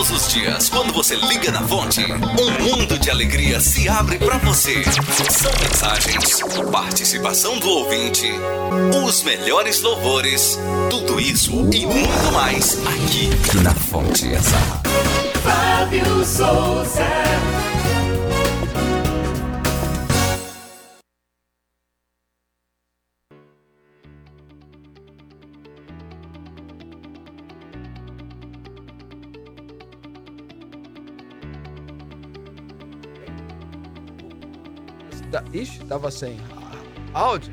Todos os dias, quando você liga na fonte, um mundo de alegria se abre para você. São mensagens, participação do ouvinte, os melhores louvores, tudo isso e muito mais aqui na Fonte. Fábio Souza. Ixi, tava sem áudio.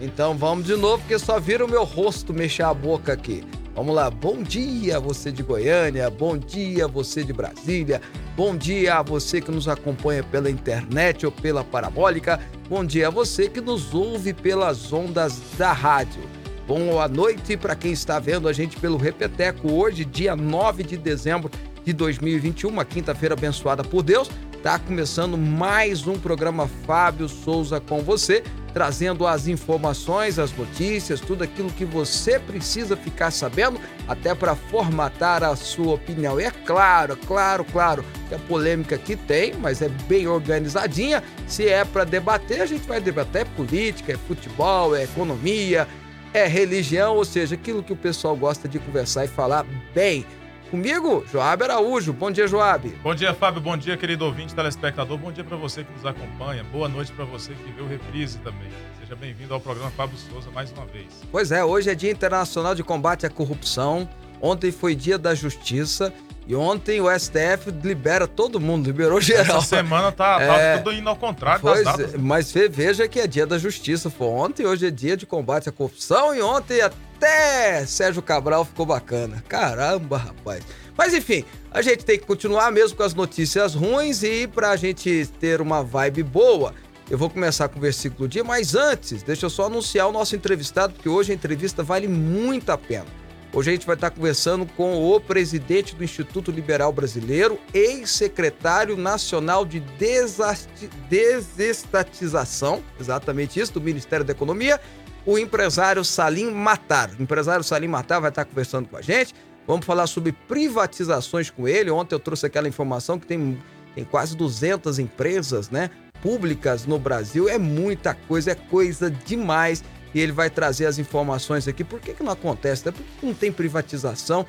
Então vamos de novo, porque só vira o meu rosto mexer a boca aqui. Vamos lá, bom dia você de Goiânia, bom dia você de Brasília, bom dia a você que nos acompanha pela internet ou pela parabólica, bom dia a você que nos ouve pelas ondas da rádio. Boa noite para quem está vendo a gente pelo Repeteco hoje, dia 9 de dezembro de 2021, uma quinta-feira abençoada por Deus. Tá começando mais um programa Fábio Souza com você, trazendo as informações, as notícias, tudo aquilo que você precisa ficar sabendo, até para formatar a sua opinião. E é claro, claro, claro que a polêmica aqui tem, mas é bem organizadinha. Se é para debater, a gente vai debater é política, é futebol, é economia, é religião, ou seja, aquilo que o pessoal gosta de conversar e falar bem. Comigo, Joab Araújo. Bom dia, Joab. Bom dia, Fábio. Bom dia, querido ouvinte, telespectador. Bom dia para você que nos acompanha. Boa noite para você que vê o reprise também. Seja bem-vindo ao programa Fábio Souza mais uma vez. Pois é, hoje é Dia Internacional de Combate à Corrupção. Ontem foi Dia da Justiça. E ontem o STF libera todo mundo, liberou geral. Essa semana tá, tá É. tudo indo ao contrário Pois das datas. é, mas ve- veja que é dia da justiça. Foi ontem, hoje é dia de combate à corrupção e ontem até Sérgio Cabral ficou bacana. Caramba, rapaz. Mas enfim, a gente tem que continuar mesmo com as notícias ruins e pra gente ter uma vibe boa, eu vou começar com o versículo do dia, mas antes, deixa eu só anunciar o nosso entrevistado, porque hoje a entrevista vale muito a pena. Hoje a gente vai estar conversando com o presidente do Instituto Liberal Brasileiro, ex-secretário nacional de desestatização, exatamente isso, do Ministério da Economia, o empresário Salim Matar. O empresário Salim Matar vai estar conversando com a gente. Vamos falar sobre privatizações com ele. Ontem eu trouxe aquela informação que tem, tem quase 200 empresas, né? Públicas no Brasil. É muita coisa, é coisa demais e ele vai trazer as informações aqui. Por que, que não acontece? né? Por que não tem privatização?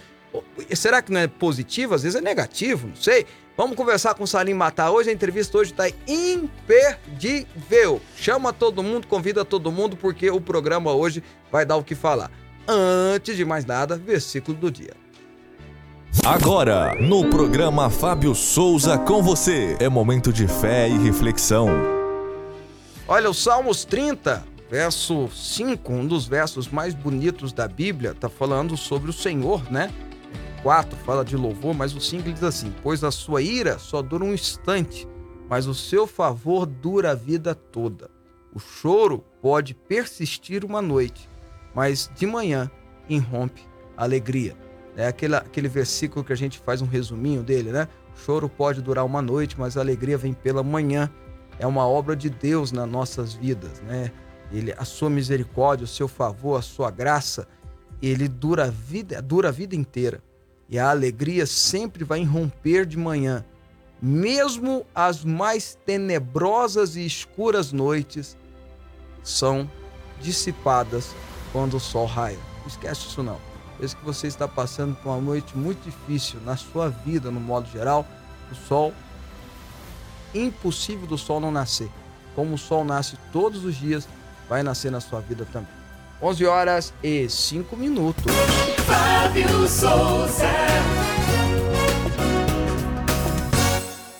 Será que não é positivo? Às vezes é negativo, não sei. Vamos conversar com o Salim Matar hoje. A entrevista hoje está imperdível. Chama todo mundo, convida todo mundo, porque o programa hoje vai dar o que falar. Antes de mais nada, versículo do dia. Agora, no programa Fábio Souza com você, é momento de fé e reflexão. Olha, o Salmos 30, verso 5, um dos versos mais bonitos da Bíblia, tá falando sobre o Senhor, né? 4 fala de louvor, mas o 5 diz assim: Pois a sua ira só dura um instante, mas o seu favor dura a vida toda. O choro pode persistir uma noite, mas de manhã irrompe a alegria. É aquele, aquele versículo que a gente faz um resuminho dele, né? O choro pode durar uma noite, mas a alegria vem pela manhã é uma obra de Deus nas nossas vidas, né? Ele, a sua misericórdia, o seu favor, a sua graça, ele dura a vida, dura a vida inteira. E a alegria sempre vai irromper de manhã. Mesmo as mais tenebrosas e escuras noites são dissipadas quando o sol raia. Não esquece isso não. Mesmo que você está passando por uma noite muito difícil na sua vida, no modo geral, o sol impossível do sol não nascer. Como o sol nasce todos os dias, vai nascer na sua vida também. 11 horas e 5 minutos. Fábio Souza.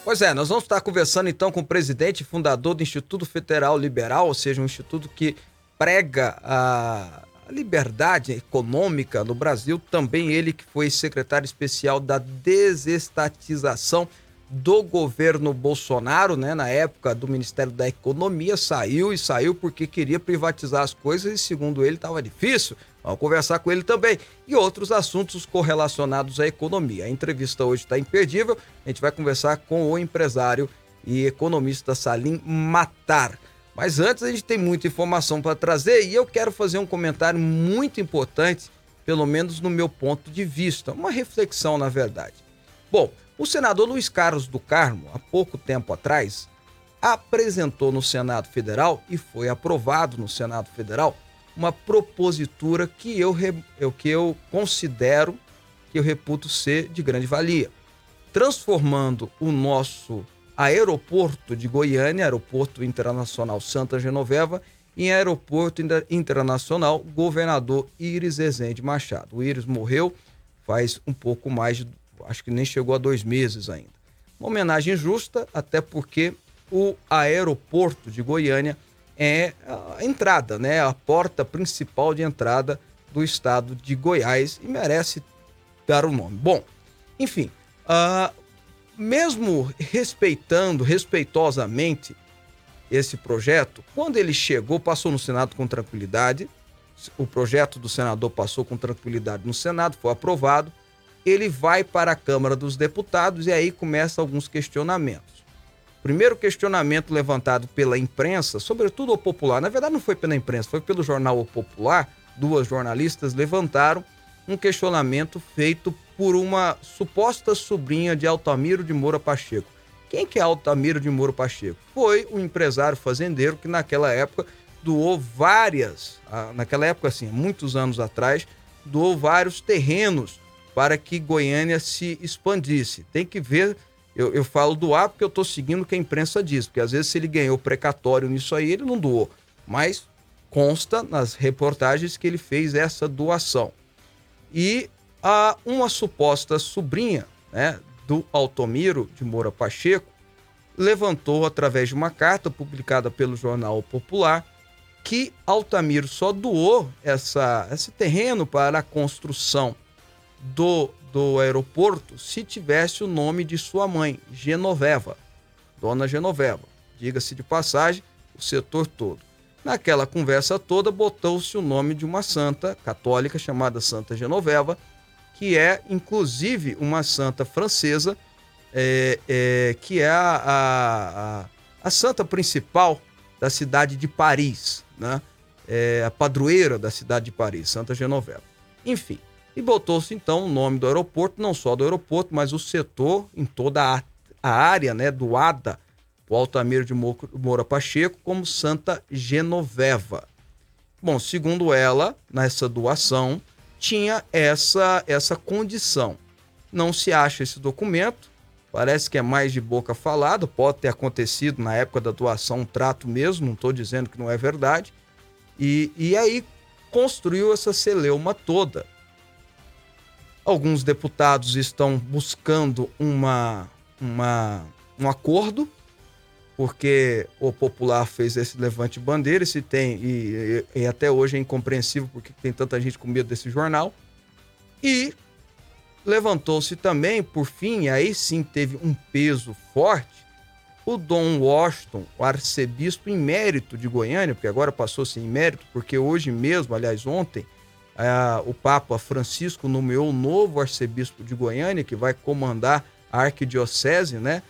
Pois é, nós vamos estar conversando então com o presidente e fundador do Instituto Federal Liberal, ou seja, um instituto que prega a a liberdade econômica no Brasil. Também ele que foi secretário especial da desestatização do governo Bolsonaro, né, na época do Ministério da Economia, saiu e saiu porque queria privatizar as coisas e segundo ele estava difícil. Vamos conversar com ele também e outros assuntos correlacionados à economia. A entrevista hoje está imperdível. A gente vai conversar com o empresário e economista Salim Matar. Mas antes a gente tem muita informação para trazer e eu quero fazer um comentário muito importante, pelo menos no meu ponto de vista, uma reflexão na verdade. Bom, o senador Luiz Carlos do Carmo, há pouco tempo atrás, apresentou no Senado Federal e foi aprovado no Senado Federal uma propositura que eu, eu, que eu considero, que eu reputo ser de grande valia, transformando o nosso aeroporto de Goiânia, Aeroporto Internacional Santa Genoveva, em Aeroporto Internacional Governador Iris Ezende Machado. O Iris morreu faz um pouco mais de, acho que nem chegou a dois meses ainda. Uma homenagem justa, até porque o aeroporto de Goiânia é a entrada, né? A porta principal de entrada do estado de Goiás e merece dar o um nome. Bom, enfim, uh, mesmo respeitando respeitosamente esse projeto, quando ele chegou, passou no Senado com tranquilidade. O projeto do senador passou com tranquilidade no Senado, foi aprovado. Ele vai para a Câmara dos Deputados e aí começa alguns questionamentos primeiro questionamento levantado pela imprensa, sobretudo o popular, na verdade não foi pela imprensa, foi pelo jornal O Popular, duas jornalistas levantaram um questionamento feito por uma suposta sobrinha de Altamiro de Moura Pacheco. Quem que é Altamiro de Moura Pacheco? Foi o um empresário fazendeiro que naquela época doou várias, ah, naquela época assim, muitos anos atrás, doou vários terrenos para que Goiânia se expandisse. Tem que ver eu, eu falo doar porque eu estou seguindo o que a imprensa diz, porque às vezes se ele ganhou precatório nisso aí, ele não doou. Mas consta nas reportagens que ele fez essa doação. E a uma suposta sobrinha né, do Altomiro de Moura Pacheco levantou através de uma carta publicada pelo Jornal Popular que Altamiro só doou essa, esse terreno para a construção do do aeroporto se tivesse o nome de sua mãe, Genoveva, Dona Genoveva. Diga-se de passagem, o setor todo. Naquela conversa toda, botou-se o nome de uma santa católica chamada Santa Genoveva, que é inclusive uma santa francesa, é, é, que é a, a, a, santa principal da cidade de Paris, né? É a padroeira da cidade de Paris, Santa Genoveva. Enfim, e botou-se então o nome do aeroporto, não só do aeroporto, mas o setor em toda a, a área né, do ADA, o Altamiro de Moura Pacheco, como Santa Genoveva. Bom, segundo ela, nessa doação, tinha essa, essa condição. Não se acha esse documento, parece que é mais de boca falada, pode ter acontecido na época da doação um trato mesmo, não estou dizendo que não é verdade. E, e aí construiu essa celeuma toda. Alguns deputados estão buscando uma, uma, um acordo, porque o popular fez esse levante bandeira, e se tem, e, e, e até hoje é incompreensível porque tem tanta gente com medo desse jornal. E levantou-se também, por fim, aí sim teve um peso forte, o Dom Washington, o arcebispo emérito de Goiânia, porque agora passou-se em mérito, porque hoje mesmo, aliás, ontem, é, o Papa Francisco nomeou o novo arcebispo de Goiânia, que vai comandar a arquidiocese, né?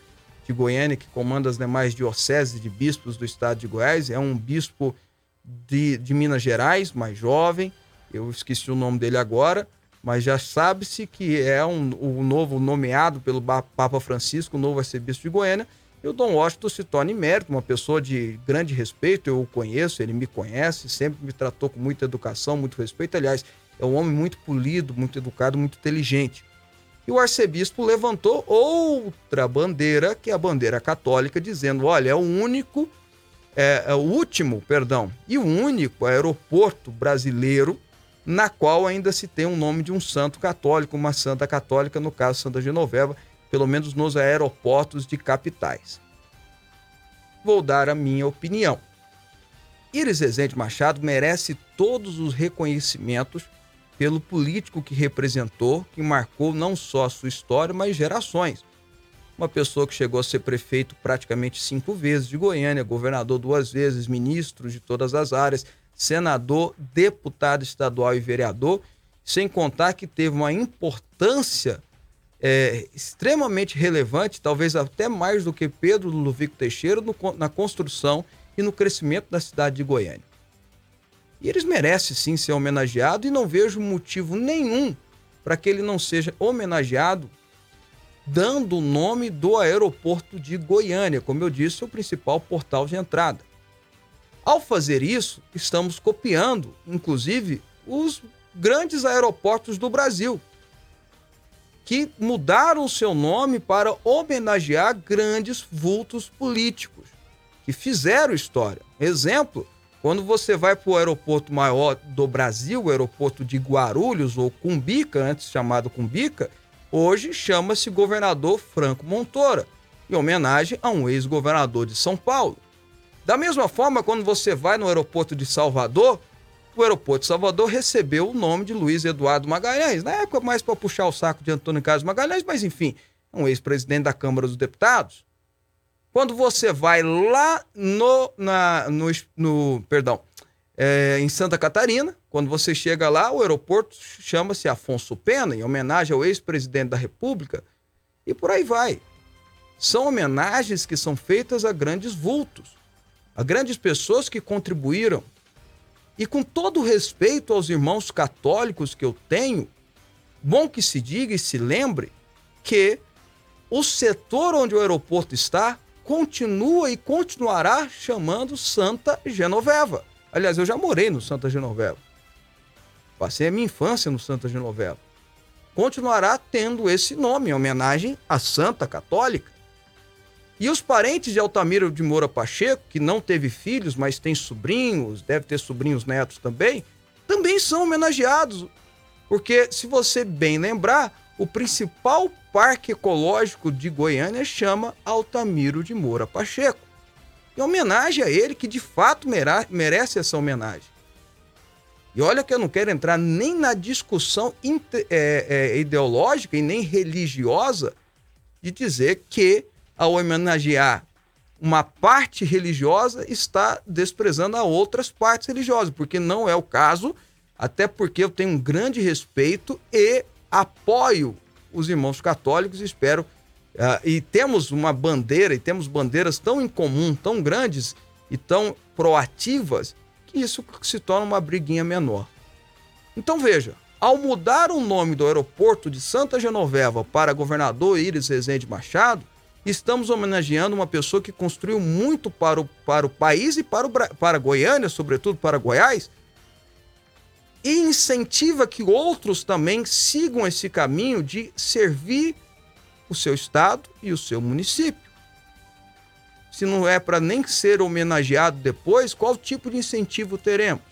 De Goiânia, que comanda as demais dioceses de bispos do estado de Goiás. É um bispo de, de Minas Gerais, mais jovem. Eu esqueci o nome dele agora, mas já sabe-se que é um, o novo nomeado pelo Papa Francisco, o novo arcebispo de Goiânia e o Dom Washington se torna emérito, uma pessoa de grande respeito, eu o conheço, ele me conhece, sempre me tratou com muita educação, muito respeito. Aliás, é um homem muito polido, muito educado, muito inteligente. E o arcebispo levantou outra bandeira, que é a bandeira católica, dizendo: olha, é o único, é, é o último, perdão, e o único aeroporto brasileiro na qual ainda se tem o nome de um santo católico, uma santa católica, no caso Santa Genoveva, pelo menos nos aeroportos de capitais. Vou dar a minha opinião. Iris Rezende Machado merece todos os reconhecimentos pelo político que representou, que marcou não só a sua história, mas gerações. Uma pessoa que chegou a ser prefeito praticamente cinco vezes de Goiânia, governador duas vezes, ministro de todas as áreas, senador, deputado estadual e vereador, sem contar que teve uma importância é, extremamente relevante, talvez até mais do que Pedro Ludovico Teixeira, no, na construção e no crescimento da cidade de Goiânia. E eles merecem sim ser homenageados e não vejo motivo nenhum para que ele não seja homenageado dando o nome do aeroporto de Goiânia, como eu disse, o principal portal de entrada. Ao fazer isso, estamos copiando, inclusive, os grandes aeroportos do Brasil, que mudaram seu nome para homenagear grandes vultos políticos que fizeram história. Exemplo, quando você vai para o aeroporto maior do Brasil, o aeroporto de Guarulhos ou Cumbica, antes chamado Cumbica, hoje chama-se Governador Franco Montoura, em homenagem a um ex-governador de São Paulo. Da mesma forma, quando você vai no aeroporto de Salvador, o aeroporto de Salvador recebeu o nome de Luiz Eduardo Magalhães, na época mais para puxar o saco de Antônio Carlos Magalhães, mas enfim, um ex-presidente da Câmara dos Deputados. Quando você vai lá no, na, no, no perdão, é, em Santa Catarina, quando você chega lá, o aeroporto chama-se Afonso Pena, em homenagem ao ex-presidente da República, e por aí vai. São homenagens que são feitas a grandes vultos a grandes pessoas que contribuíram. E com todo respeito aos irmãos católicos que eu tenho, bom que se diga e se lembre que o setor onde o aeroporto está continua e continuará chamando Santa Genoveva. Aliás, eu já morei no Santa Genoveva. Passei a minha infância no Santa Genoveva. Continuará tendo esse nome em homenagem à Santa Católica. E os parentes de Altamiro de Moura Pacheco, que não teve filhos, mas tem sobrinhos, deve ter sobrinhos netos também, também são homenageados. Porque, se você bem lembrar, o principal parque ecológico de Goiânia chama Altamiro de Moura Pacheco. Em homenagem a ele, que de fato merece essa homenagem. E olha que eu não quero entrar nem na discussão é, é, ideológica e nem religiosa de dizer que ao homenagear uma parte religiosa, está desprezando a outras partes religiosas, porque não é o caso, até porque eu tenho um grande respeito e apoio os irmãos católicos, espero. Uh, e temos uma bandeira, e temos bandeiras tão em comum, tão grandes e tão proativas, que isso se torna uma briguinha menor. Então veja, ao mudar o nome do aeroporto de Santa Genoveva para governador Iris Rezende Machado, estamos homenageando uma pessoa que construiu muito para o, para o país e para, o, para Goiânia, sobretudo para Goiás, e incentiva que outros também sigam esse caminho de servir o seu estado e o seu município. Se não é para nem ser homenageado depois, qual tipo de incentivo teremos?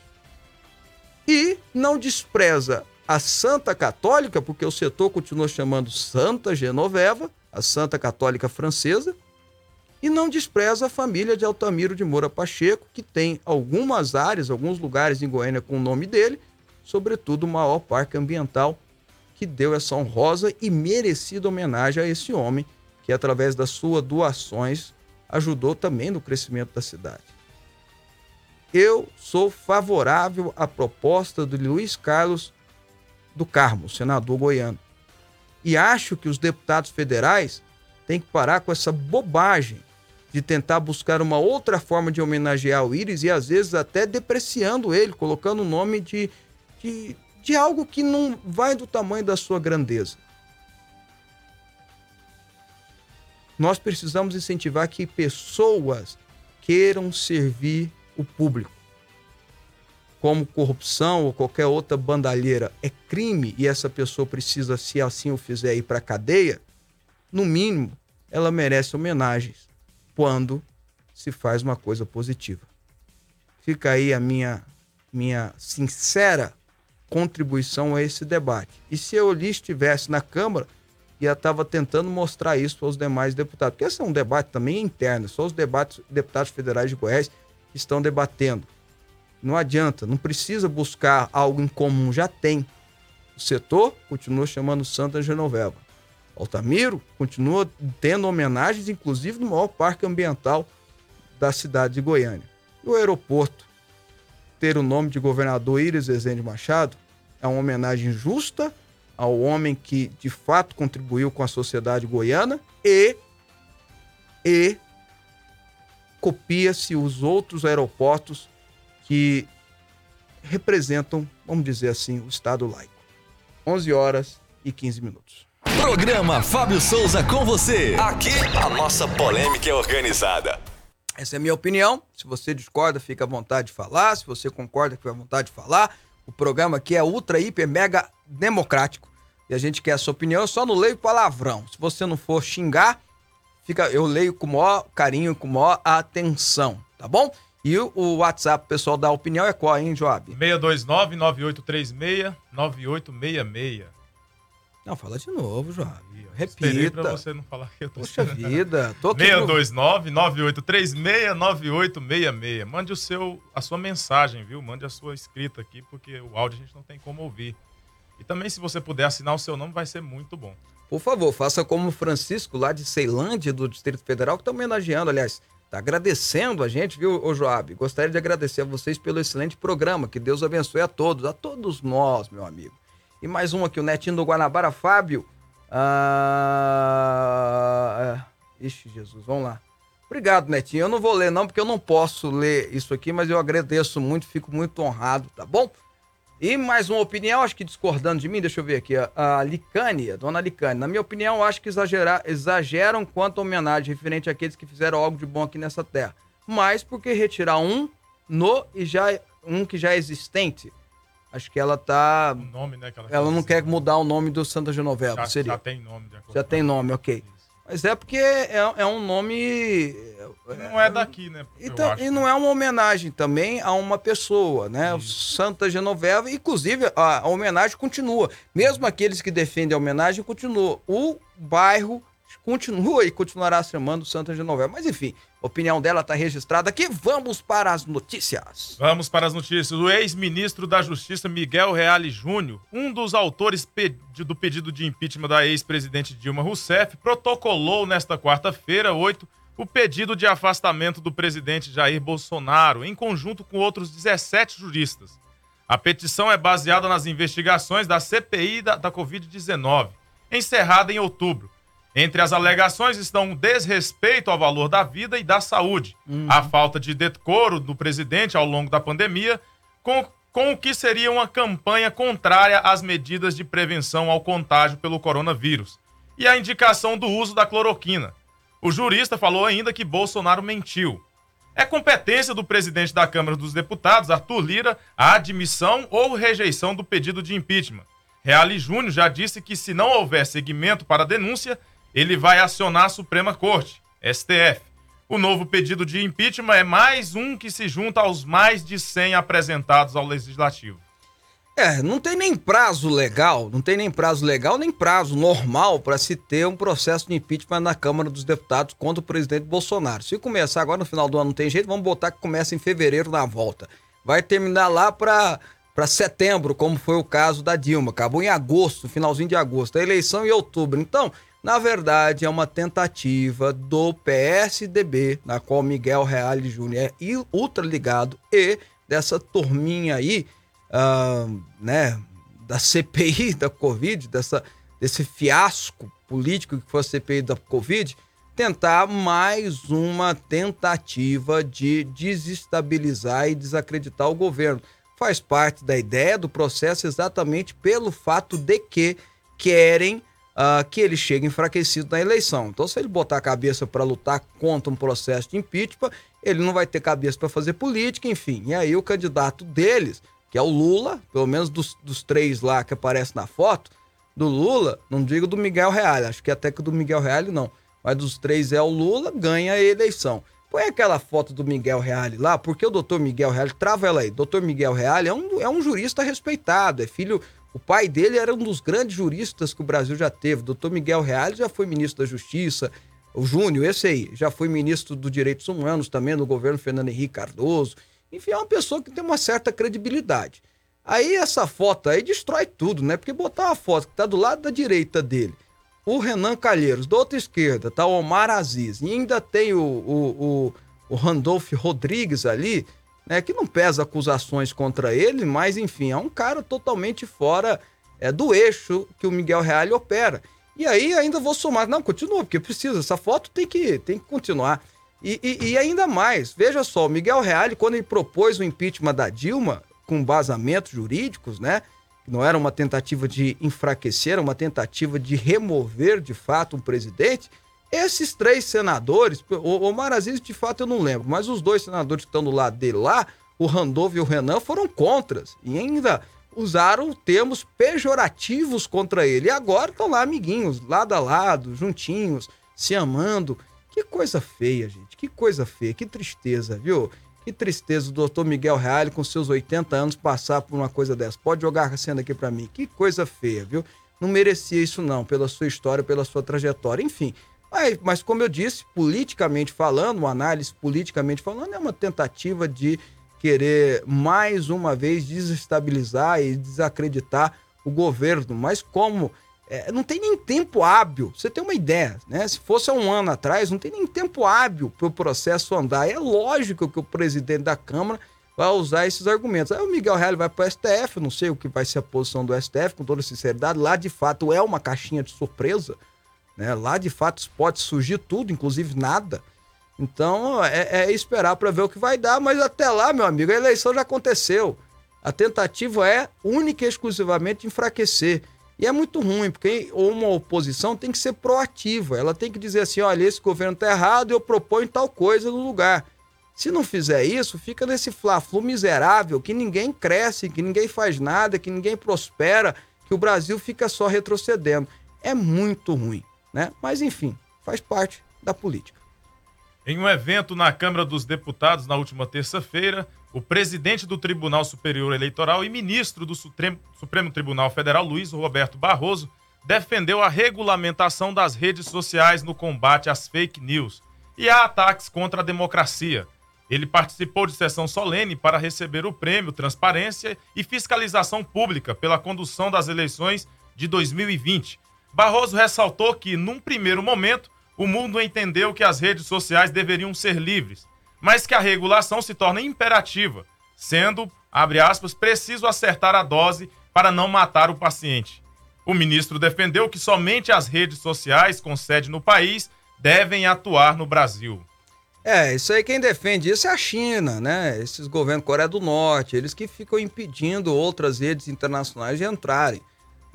E não despreza a Santa Católica, porque o setor continua chamando Santa Genoveva, a Santa Católica Francesa, e não despreza a família de Altamiro de Moura Pacheco, que tem algumas áreas, alguns lugares em Goiânia com o nome dele, sobretudo o maior parque ambiental que deu essa honrosa e merecida homenagem a esse homem que, através das suas doações, ajudou também no crescimento da cidade. Eu sou favorável à proposta do Luiz Carlos do Carmo, senador goiano. E acho que os deputados federais têm que parar com essa bobagem de tentar buscar uma outra forma de homenagear o Íris e às vezes até depreciando ele, colocando o nome de, de, de algo que não vai do tamanho da sua grandeza. Nós precisamos incentivar que pessoas queiram servir o público como corrupção ou qualquer outra bandalheira é crime e essa pessoa precisa, se assim o fizer, ir para a cadeia, no mínimo, ela merece homenagens quando se faz uma coisa positiva. Fica aí a minha, minha sincera contribuição a esse debate. E se eu lhe estivesse na Câmara, já estava tentando mostrar isso aos demais deputados. Porque esse é um debate também interno, só os debates, deputados federais de Goiás estão debatendo. Não adianta, não precisa buscar algo em comum, já tem. O setor continua chamando Santa Genoveva. Altamiro continua tendo homenagens, inclusive no maior parque ambiental da cidade de Goiânia. E o aeroporto ter o nome de governador Iris Rezende Machado é uma homenagem justa ao homem que de fato contribuiu com a sociedade goiana e e copia-se os outros aeroportos que representam, vamos dizer assim, o Estado laico. 11 horas e 15 minutos. Programa Fábio Souza com você. Aqui a nossa polêmica é organizada. Essa é a minha opinião. Se você discorda, fica à vontade de falar. Se você concorda, fica à vontade de falar. O programa aqui é ultra, hiper, mega democrático. E a gente quer a sua opinião. Eu só não leio palavrão. Se você não for xingar, fica, eu leio com o maior carinho, com maior atenção, tá bom? E o, o WhatsApp, pessoal, da opinião é qual, hein, Joab? 629-9836-9866. Não, fala de novo, Joab. Esperei pra Repita. você não falar que eu tô Puxa esperando. vida, tô aqui. no- 629-9836-9866. Mande o seu, a sua mensagem, viu? Mande a sua escrita aqui, porque o áudio a gente não tem como ouvir. E também, se você puder assinar o seu nome, vai ser muito bom. Por favor, faça como o Francisco, lá de Ceilândia, do Distrito Federal, que está homenageando, aliás, está agradecendo a gente, viu, ô Joab? Gostaria de agradecer a vocês pelo excelente programa. Que Deus abençoe a todos, a todos nós, meu amigo. E mais um aqui, o Netinho do Guanabara, Fábio. Ah... é. Ixi, Jesus, vamos lá. Obrigado, Netinho. Eu não vou ler, não, porque eu não posso ler isso aqui, mas eu agradeço muito, fico muito honrado, tá bom? E mais uma opinião, acho que discordando de mim, deixa eu ver aqui, a, a Licane, a dona Licane. Na minha opinião, acho que exagera, exageram quanto à homenagem referente àqueles que fizeram algo de bom aqui nessa terra. Mas porque retirar um no e já um que já é existente, acho que ela tá. O nome, né? que Ela não fez, quer mudar o nome do Santa Genoveva, Já, seria. já tem nome, de acordo Já tem ela. nome, ok. Mas é porque é, é um nome. Não é daqui, né? Então, acho, e né? não é uma homenagem também a uma pessoa, né? Santa Genoveva, inclusive a, a homenagem continua. Mesmo aqueles que defendem a homenagem continuam. O bairro continua e continuará chamando Santa Genoveva. Mas enfim, a opinião dela está registrada aqui. Vamos para as notícias. Vamos para as notícias. O ex-ministro da Justiça Miguel Reale Júnior, um dos autores do pedido de impeachment da ex-presidente Dilma Rousseff, protocolou nesta quarta-feira, 8, o pedido de afastamento do presidente Jair Bolsonaro, em conjunto com outros 17 juristas. A petição é baseada nas investigações da CPI da, da Covid-19, encerrada em outubro. Entre as alegações estão o desrespeito ao valor da vida e da saúde, a falta de decoro do presidente ao longo da pandemia, com, com o que seria uma campanha contrária às medidas de prevenção ao contágio pelo coronavírus, e a indicação do uso da cloroquina. O jurista falou ainda que Bolsonaro mentiu. É competência do presidente da Câmara dos Deputados, Arthur Lira, a admissão ou rejeição do pedido de impeachment. Reale Júnior já disse que se não houver seguimento para a denúncia, ele vai acionar a Suprema Corte, STF. O novo pedido de impeachment é mais um que se junta aos mais de 100 apresentados ao Legislativo. É, não tem nem prazo legal, não tem nem prazo legal, nem prazo normal para se ter um processo de impeachment na Câmara dos Deputados contra o presidente Bolsonaro. Se começar agora no final do ano não tem jeito, vamos botar que começa em fevereiro na volta. Vai terminar lá para para setembro, como foi o caso da Dilma. Acabou em agosto, finalzinho de agosto. A eleição em outubro. Então, na verdade, é uma tentativa do PSDB, na qual Miguel Reale Júnior é il- ultra ligado, e dessa turminha aí, ah, né, da CPI da Covid, dessa, desse fiasco político que foi a CPI da Covid, tentar mais uma tentativa de desestabilizar e desacreditar o governo. Faz parte da ideia do processo exatamente pelo fato de que querem ah, que ele chegue enfraquecido na eleição. Então, se ele botar a cabeça para lutar contra um processo de impeachment, ele não vai ter cabeça para fazer política, enfim. E aí o candidato deles, que é o Lula, pelo menos dos, dos três lá que aparecem na foto, do Lula, não digo do Miguel Reale, acho que até que do Miguel Reale não, mas dos três é o Lula, ganha a eleição. Põe aquela foto do Miguel Reale lá, porque o doutor Miguel Reale, trava ela aí, doutor Miguel Reale é um, é um jurista respeitado, é filho, o pai dele era um dos grandes juristas que o Brasil já teve, o doutor Miguel Reale já foi ministro da Justiça, o Júnior, esse aí, já foi ministro dos Direitos Humanos também no governo Fernando Henrique Cardoso, enfim, é uma pessoa que tem uma certa credibilidade. Aí essa foto aí destrói tudo, né? Porque botar uma foto que tá do lado da direita dele, o Renan Calheiros, da outra esquerda, tá o Omar Aziz, e ainda tem o, o, o, o Randolph Rodrigues ali, né? Que não pesa acusações contra ele, mas enfim, é um cara totalmente fora é, do eixo que o Miguel Reale opera. E aí ainda vou somar, não, continua, porque precisa, essa foto tem que, tem que continuar. E, e- e ainda mais, veja só, o Miguel Reale, quando ele propôs o impeachment da Dilma, com vazamentos jurídicos, né? não era uma tentativa de enfraquecer, era uma tentativa de remover de fato um presidente. Esses três senadores, o Omar Aziz de fato eu não lembro, mas os dois senadores que estão do lado dele lá, o Randolph e o Renan, foram contras e ainda usaram termos pejorativos contra ele. E agora estão lá amiguinhos, lado a lado, juntinhos, se amando. Que coisa feia, gente. Que coisa feia, que tristeza, viu? Que tristeza o doutor Miguel Reale, com seus 80 anos, passar por uma coisa dessa. Pode jogar a cena aqui para mim. Que coisa feia, viu? Não merecia isso, não, pela sua história, pela sua trajetória. Enfim, mas, mas como eu disse, politicamente falando, uma análise politicamente falando, é uma tentativa de querer mais uma vez desestabilizar e desacreditar o governo. Mas como é, não tem nem tempo hábil. Você tem uma ideia, né? Se fosse há um ano atrás, não tem nem tempo hábil para o processo andar. É lógico que o presidente da Câmara vai usar esses argumentos. Aí o Miguel Reale vai para o STF, não sei o que vai ser a posição do STF, com toda sinceridade. Lá, de fato, é uma caixinha de surpresa. Né? Lá, de fato, pode surgir tudo, inclusive nada. Então, é, é esperar para ver o que vai dar. Mas até lá, meu amigo, a eleição já aconteceu. A tentativa é única e exclusivamente enfraquecer. E é muito ruim, porque uma oposição tem que ser proativa. Ela tem que dizer assim: olha, esse governo está errado, eu proponho tal coisa no lugar. Se não fizer isso, fica nesse fla-flu miserável, que ninguém cresce, que ninguém faz nada, que ninguém prospera, que o Brasil fica só retrocedendo. É muito ruim, né? Mas enfim, faz parte da política. Em um evento na Câmara dos Deputados na última terça-feira, o presidente do Tribunal Superior Eleitoral e ministro do Supremo, Supremo Tribunal Federal, Luiz Roberto Barroso, defendeu a regulamentação das redes sociais no combate às fake news e a ataques contra a democracia. Ele participou de sessão solene para receber o prêmio Transparência e Fiscalização Pública pela condução das eleições de 2020. Barroso ressaltou que, num primeiro momento, o mundo entendeu que as redes sociais deveriam ser livres mas que a regulação se torna imperativa, sendo, abre aspas, preciso acertar a dose para não matar o paciente. O ministro defendeu que somente as redes sociais com sede no país devem atuar no Brasil. É, isso aí quem defende isso é a China, né? Esses governos Coreia do Norte, eles que ficam impedindo outras redes internacionais de entrarem.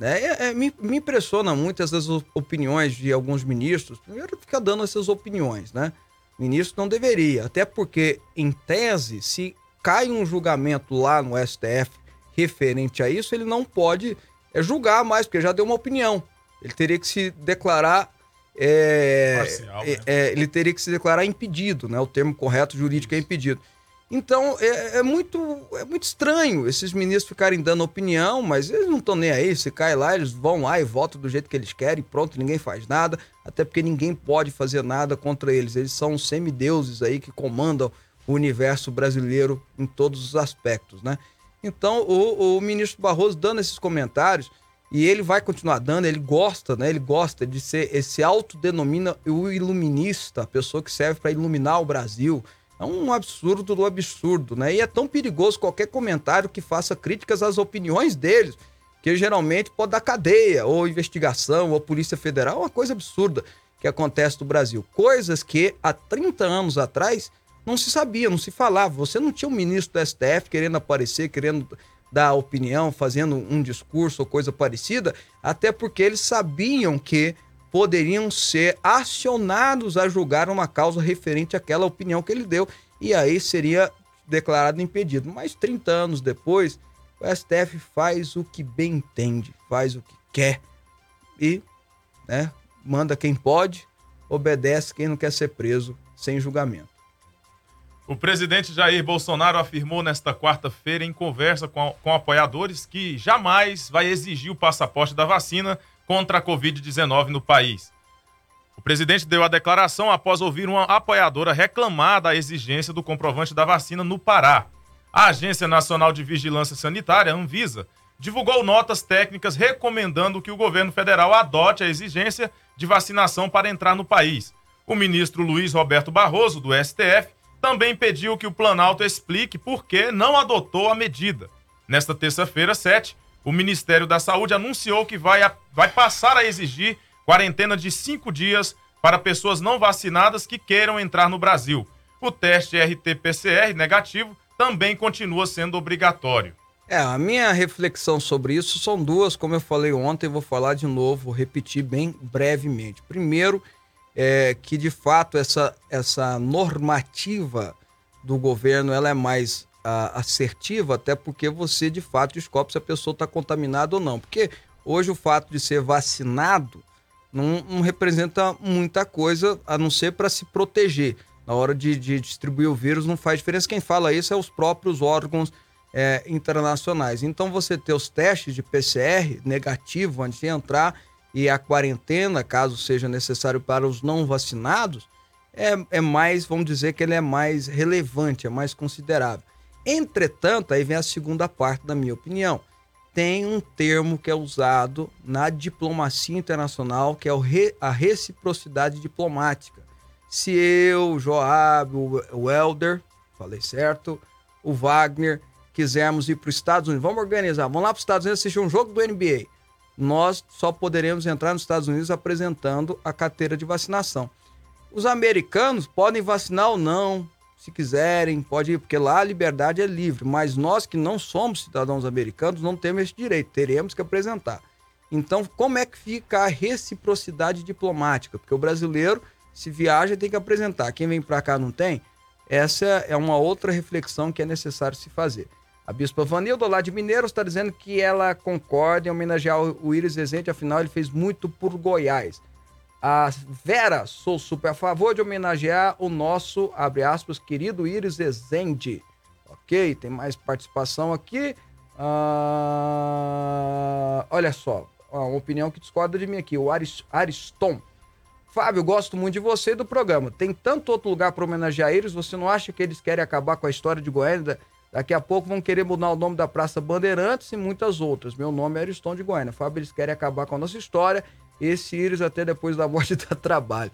Né? É, é, me, me impressiona muito essas opiniões de alguns ministros. Primeiro, fica dando essas opiniões, né? Ministro não deveria, até porque, em tese, se cai um julgamento lá no STF referente a isso, ele não pode é, julgar mais, porque já deu uma opinião. Ele teria que se declarar. É, Parcial, é, né? é, ele teria que se declarar impedido, né? O termo correto jurídico é impedido. Então é, é, muito, é muito estranho esses ministros ficarem dando opinião, mas eles não estão nem aí. Se cai lá, eles vão lá e votam do jeito que eles querem, pronto, ninguém faz nada, até porque ninguém pode fazer nada contra eles. Eles são semideuses aí que comandam o universo brasileiro em todos os aspectos, né? Então o, o ministro Barroso dando esses comentários, e ele vai continuar dando, ele gosta, né? Ele gosta de ser esse autodenomina o iluminista, a pessoa que serve para iluminar o Brasil é um absurdo do absurdo, né? E é tão perigoso qualquer comentário que faça críticas às opiniões deles, que geralmente pode dar cadeia, ou investigação, ou Polícia Federal, é uma coisa absurda que acontece no Brasil. Coisas que há 30 anos atrás não se sabia, não se falava. Você não tinha um ministro do STF querendo aparecer, querendo dar opinião, fazendo um discurso ou coisa parecida, até porque eles sabiam que poderiam ser acionados a julgar uma causa referente àquela opinião que ele deu, e aí seria declarado impedido. Mas 30 anos depois, o STF faz o que bem entende, faz o que quer e né, manda quem pode, obedece quem não quer ser preso sem julgamento. O presidente Jair Bolsonaro afirmou nesta quarta-feira, em conversa com, com apoiadores, que jamais vai exigir o passaporte da vacina contra a Covid-19 no país. O presidente deu a declaração após ouvir uma apoiadora reclamar da exigência do comprovante da vacina no Pará. A Agência Nacional de Vigilância Sanitária, Anvisa, divulgou notas técnicas recomendando que o governo federal adote a exigência de vacinação para entrar no país. O ministro Luiz Roberto Barroso, do STF, também pediu que o Planalto explique por que não adotou a medida. Nesta terça-feira, 7, o Ministério da Saúde anunciou que vai, a, vai passar a exigir quarentena de cinco dias para pessoas não vacinadas que queiram entrar no Brasil. O teste RT-PCR negativo também continua sendo obrigatório. É, a minha reflexão sobre isso são duas, como eu falei ontem, vou falar de novo, vou repetir bem brevemente. Primeiro, é que de fato essa, essa normativa do governo ela é mais a, assertiva, até porque você de fato descobre se a pessoa está contaminada ou não. Porque hoje o fato de ser vacinado não, não representa muita coisa, a não ser para se proteger. Na hora de, de distribuir o vírus não faz diferença. Quem fala isso é os próprios órgãos é, internacionais. Então, você ter os testes de PCR negativo antes de entrar e a quarentena, caso seja necessário para os não vacinados, é, é mais, vamos dizer que ele é mais relevante, é mais considerável. Entretanto, aí vem a segunda parte da minha opinião. Tem um termo que é usado na diplomacia internacional, que é a reciprocidade diplomática. Se eu, Joab, o Helder, falei certo, o Wagner, quisermos ir para os Estados Unidos, vamos organizar, vamos lá para os Estados Unidos assistir um jogo do NBA. Nós só poderemos entrar nos Estados Unidos apresentando a carteira de vacinação. Os americanos podem vacinar ou não, se quiserem, pode ir, porque lá a liberdade é livre, mas nós que não somos cidadãos americanos não temos esse direito, teremos que apresentar. Então, como é que fica a reciprocidade diplomática? Porque o brasileiro, se viaja, tem que apresentar. Quem vem para cá não tem? Essa é uma outra reflexão que é necessário se fazer. A Bispa Vanilda, lá de Mineiros, está dizendo que ela concorda em homenagear o Iris Rezende, afinal ele fez muito por Goiás. A Vera, sou super a favor de homenagear o nosso, abre aspas, querido Iris Rezende. Ok, tem mais participação aqui. Ah, olha só, uma opinião que discorda de mim aqui, o Aris, Ariston. Fábio, gosto muito de você e do programa. Tem tanto outro lugar para homenagear eles, você não acha que eles querem acabar com a história de Goiânia Daqui a pouco vão querer mudar o nome da Praça Bandeirantes e muitas outras. Meu nome é Ariston de Goiânia. Fábio, eles querem acabar com a nossa história. Esse Íris até depois da morte dá trabalho.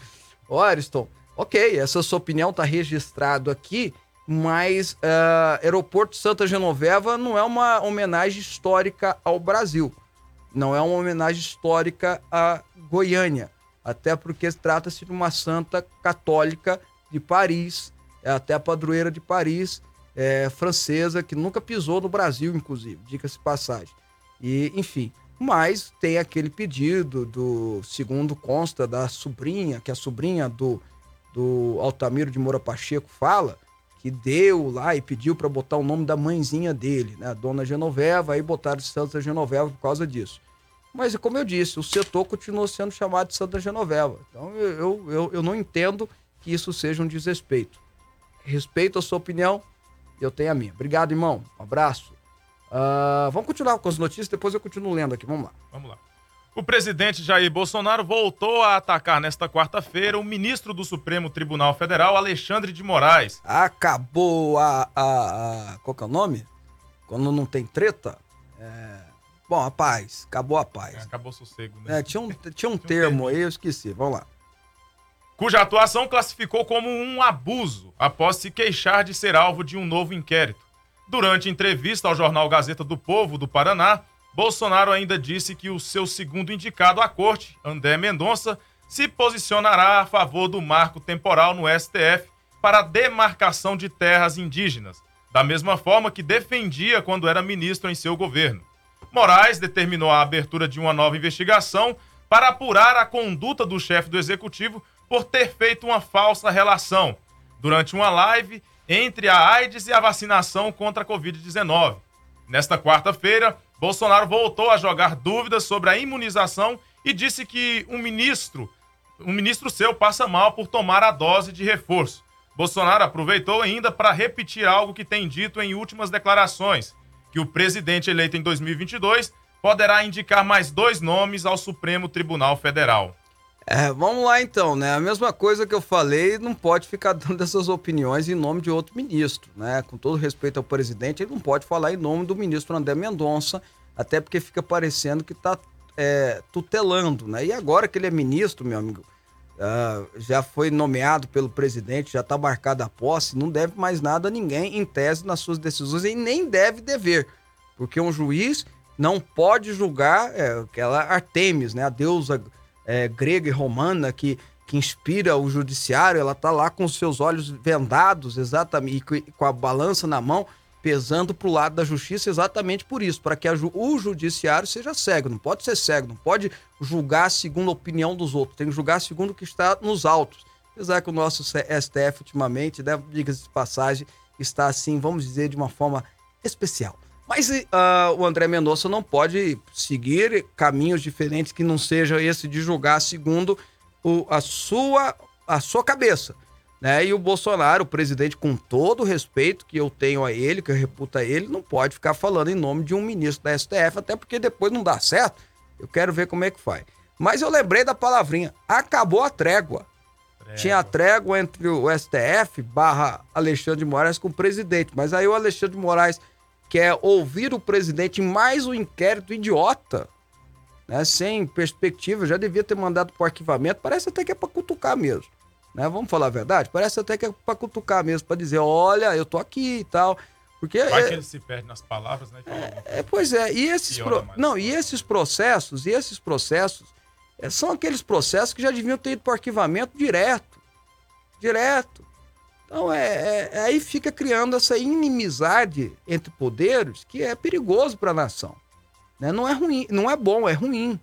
Ó, Ariston, ok, essa sua opinião tá registrado aqui, mas uh, Aeroporto Santa Genoveva não é uma homenagem histórica ao Brasil. Não é uma homenagem histórica a Goiânia. Até porque trata-se de uma santa católica de Paris, é até a padroeira de Paris, é, francesa que nunca pisou no Brasil, inclusive, diga-se passagem. E, enfim, mas tem aquele pedido do, segundo consta, da sobrinha, que a sobrinha do, do Altamiro de Moura Pacheco fala, que deu lá e pediu para botar o nome da mãezinha dele, né, a dona Genoveva, aí botaram Santa Genoveva por causa disso. Mas, como eu disse, o setor continua sendo chamado de Santa Genoveva. Então, eu, eu, eu não entendo que isso seja um desrespeito. Respeito a sua opinião, eu tenho a minha. Obrigado, irmão. Um abraço. Uh, vamos continuar com as notícias, depois eu continuo lendo aqui. Vamos lá. Vamos lá. O presidente Jair Bolsonaro voltou a atacar nesta quarta-feira o ministro do Supremo Tribunal Federal, Alexandre de Moraes. Acabou a. a, a qual que é o nome? Quando não tem treta? É... Bom, a paz. Acabou a paz. É, acabou o sossego, né? É, tinha um, tinha um termo aí, eu esqueci. Vamos lá cuja atuação classificou como um abuso após se queixar de ser alvo de um novo inquérito. Durante entrevista ao jornal Gazeta do Povo do Paraná, Bolsonaro ainda disse que o seu segundo indicado à corte, André Mendonça, se posicionará a favor do marco temporal no STF para a demarcação de terras indígenas, da mesma forma que defendia quando era ministro em seu governo. Moraes determinou a abertura de uma nova investigação para apurar a conduta do chefe do executivo por ter feito uma falsa relação durante uma live entre a AIDS e a vacinação contra a Covid-19. Nesta quarta-feira, Bolsonaro voltou a jogar dúvidas sobre a imunização e disse que um ministro, um ministro seu passa mal por tomar a dose de reforço. Bolsonaro aproveitou ainda para repetir algo que tem dito em últimas declarações, que o presidente eleito em 2022 poderá indicar mais dois nomes ao Supremo Tribunal Federal. É, vamos lá então, né? A mesma coisa que eu falei, não pode ficar dando essas opiniões em nome de outro ministro, né? Com todo respeito ao presidente, ele não pode falar em nome do ministro André Mendonça, até porque fica parecendo que está é, tutelando, né? E agora que ele é ministro, meu amigo, uh, já foi nomeado pelo presidente, já está marcada a posse, não deve mais nada a ninguém, em tese, nas suas decisões, e nem deve dever, porque um juiz não pode julgar é, aquela Artemis, né? A deusa é, grega e romana que, que inspira o judiciário, ela está lá com os seus olhos vendados, exatamente, e com a balança na mão, pesando para o lado da justiça exatamente por isso, para que ju o judiciário seja cego. Não pode ser cego, não pode julgar segundo a opinião dos outros, tem que julgar segundo o que está nos autos. Apesar que o nosso STF ultimamente, né, diga-se de passagem, está assim, vamos dizer, de uma forma especial. Mas uh, o André Mendonça não pode seguir caminhos diferentes que não seja esse de julgar segundo o, a, sua, a sua cabeça. Né? E o Bolsonaro, o presidente, com todo o respeito que eu tenho a ele, que eu reputo a ele, não pode ficar falando em nome de um ministro da STF, até porque depois não dá certo. Eu quero ver como é que faz. Mas eu lembrei da palavrinha, acabou a trégua. trégua. Tinha a trégua entre o STF barra Alexandre de Moraes com o presidente. Mas aí o Alexandre de Moraes quer ouvir o presidente mais um inquérito idiota, né? Sem perspectiva, já devia ter mandado pro arquivamento. Parece até que é para cutucar mesmo né? Vamos falar a verdade? Parece até que é pra cutucar mesmo, pra dizer, olha, eu tô aqui e tal. Porque Vai é, que ele se perde nas palavras, né? É, pois é, e esses, pro, não, e esses processos, e esses processos é, são aqueles processos que já deviam ter ido para arquivamento direto. Direto. Então é, é, é, aí fica criando essa inimizade entre poderes que é perigoso para a nação. Né? Não é ruim, não é bom, é ruim.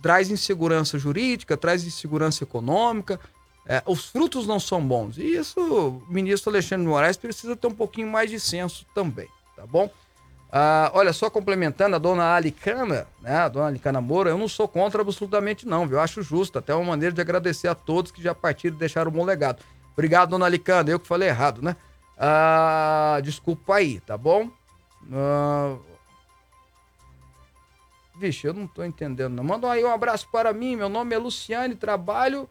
Traz insegurança jurídica, traz insegurança econômica, é, os frutos não são bons. E isso o ministro Alexandre de Moraes precisa ter um pouquinho mais de senso também, tá bom? Ah, olha, só complementando a dona Alicana, né? A dona Alicana Moura, eu não sou contra absolutamente não, viu? Eu acho justo, até uma maneira de agradecer a todos que já partiram e deixaram um bom legado. Obrigado, dona Alicana, eu que falei errado, né? Ah, desculpa aí, tá bom? Ah, vixe, eu não tô entendendo não. Manda aí um abraço para mim, meu nome é Luciane, trabalho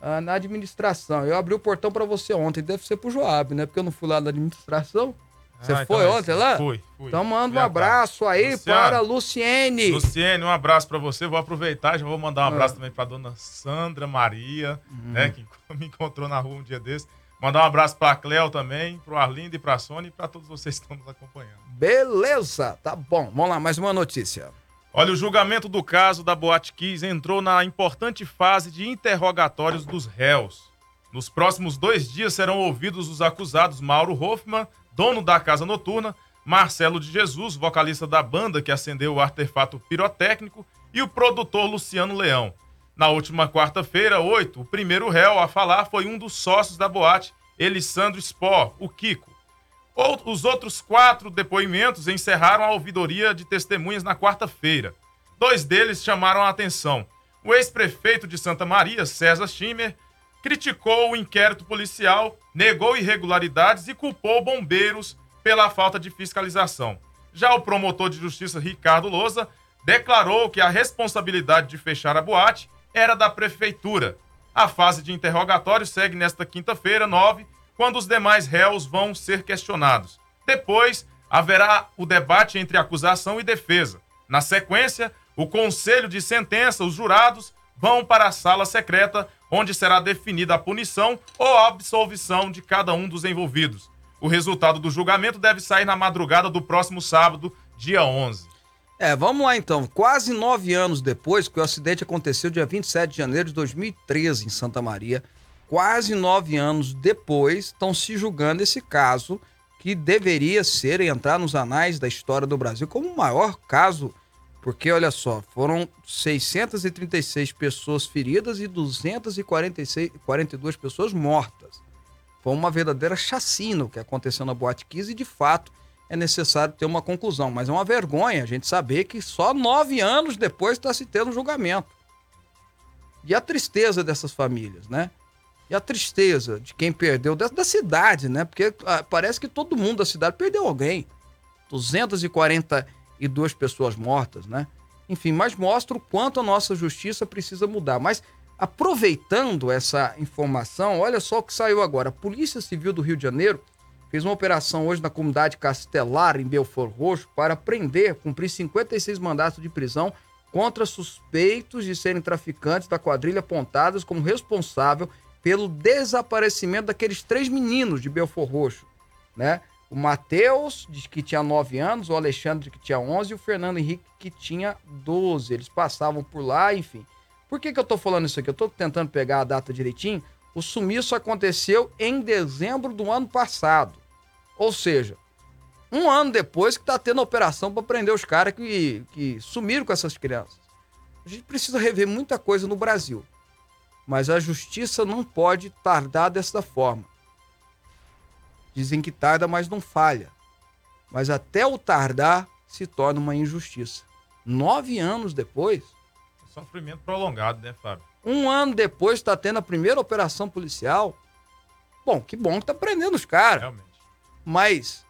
ah, na administração. Eu abri o portão para você ontem, deve ser pro Joab, né? Porque eu não fui lá na administração. Você ah, foi então é ontem lá? Fui, fui. Então manda um abraço aí Luciano, para Luciene. Luciene, um abraço para você. Vou aproveitar, já vou mandar um abraço ah. também para dona Sandra Maria, uhum. né, que me encontrou na rua um dia desse. Mandar um abraço para a Cleo também, para o Arlindo e para a Sônia e para todos vocês que estão nos acompanhando. Beleza, tá bom. Vamos lá, mais uma notícia. Olha, o julgamento do caso da Boate Kiss entrou na importante fase de interrogatórios dos réus. Nos próximos dois dias serão ouvidos os acusados Mauro Hoffman, dono da casa noturna, Marcelo de Jesus, vocalista da banda que acendeu o artefato pirotécnico, e o produtor Luciano Leão. Na última quarta-feira, 8, o primeiro réu a falar foi um dos sócios da boate, Elisandro Spor, o Kiko. Os outros quatro depoimentos encerraram a ouvidoria de testemunhas na quarta-feira. Dois deles chamaram a atenção. O ex-prefeito de Santa Maria, César Schimmer, criticou o inquérito policial, negou irregularidades e culpou bombeiros pela falta de fiscalização. Já o promotor de justiça Ricardo Lousa declarou que a responsabilidade de fechar a boate era da prefeitura. A fase de interrogatório segue nesta quinta-feira, 9, quando os demais réus vão ser questionados. Depois, haverá o debate entre acusação e defesa. Na sequência, o conselho de sentença, os jurados, vão para a sala secreta, onde será definida a punição ou absolvição de cada um dos envolvidos. O resultado do julgamento deve sair na madrugada do próximo sábado, dia 11. É, vamos lá então. Quase nove anos depois, que o acidente aconteceu dia 27 de janeiro de 2013 em Santa Maria, quase nove anos depois, estão se julgando esse caso que deveria ser entrar nos anais da história do Brasil como o maior caso, porque olha só, foram 636 pessoas feridas e 242 pessoas mortas. Foi uma verdadeira chacina o que aconteceu na Boate 15 e de fato é necessário ter uma conclusão, mas é uma vergonha a gente saber que só nove anos depois está se tendo um julgamento. E a tristeza dessas famílias, né? E a tristeza de quem perdeu, da, da cidade, né? Porque ah, parece que todo mundo da cidade perdeu alguém. 242 pessoas mortas, né? Enfim, mas mostra o quanto a nossa justiça precisa mudar. Mas aproveitando essa informação, olha só o que saiu agora. A Polícia Civil do Rio de Janeiro fez uma operação hoje na comunidade Castelar, em Belfort Roxo, para prender, cumprir 56 mandatos de prisão contra suspeitos de serem traficantes da quadrilha apontados como responsável pelo desaparecimento daqueles três meninos de Belfor Roxo, né? O Matheus, que tinha 9 anos, o Alexandre, que tinha 11, e o Fernando Henrique, que tinha 12. Eles passavam por lá, enfim. Por que, que eu tô falando isso aqui? Eu tô tentando pegar a data direitinho. O sumiço aconteceu em dezembro do ano passado. Ou seja, um ano depois que tá tendo operação para prender os caras que, que sumiram com essas crianças. A gente precisa rever muita coisa no Brasil. Mas a justiça não pode tardar dessa forma. Dizem que tarda, mas não falha. Mas até o tardar se torna uma injustiça. Nove anos depois, Sofrimento prolongado, né, Fábio? um ano depois está tendo a primeira operação policial. Bom, que bom que tá prendendo os caras. Realmente. Mas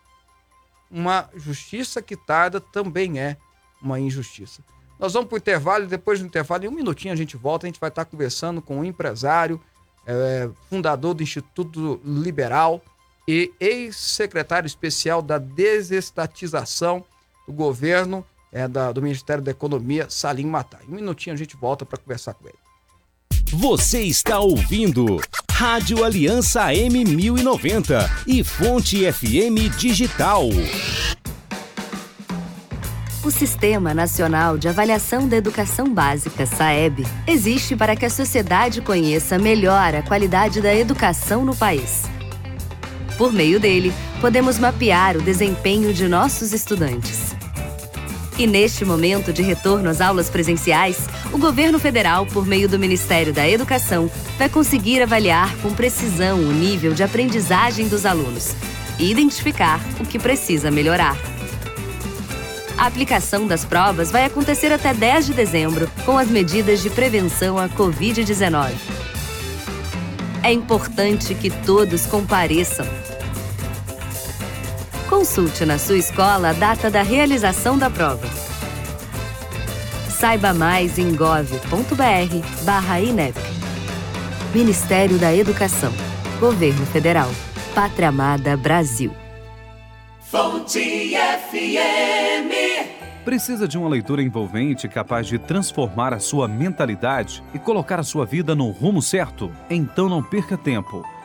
uma justiça que tarda também é uma injustiça. Nós vamos para o intervalo depois do intervalo, em um minutinho a gente volta, a gente vai estar conversando com um empresário, é, fundador do Instituto Liberal e ex-secretário especial da desestatização do governo é, da- do Ministério da Economia, Salim Matar. Em um minutinho a gente volta para conversar com ele. Você está ouvindo Rádio Aliança M1090 e Fonte FM Digital. O Sistema Nacional de Avaliação da Educação Básica, SAEB, existe para que a sociedade conheça melhor a qualidade da educação no país. Por meio dele, podemos mapear o desempenho de nossos estudantes. E neste momento de retorno às aulas presenciais, o governo federal, por meio do Ministério da Educação, vai conseguir avaliar com precisão o nível de aprendizagem dos alunos e identificar o que precisa melhorar. A aplicação das provas vai acontecer até 10 de dezembro, com as medidas de prevenção à Covid-19. É importante que todos compareçam. Consulte na sua escola a data da realização da prova. Saiba mais em gov.br/inep. Ministério da Educação. Governo Federal. Pátria Amada Brasil. Fonte FM. Precisa de uma leitura envolvente capaz de transformar a sua mentalidade e colocar a sua vida no rumo certo? Então não perca tempo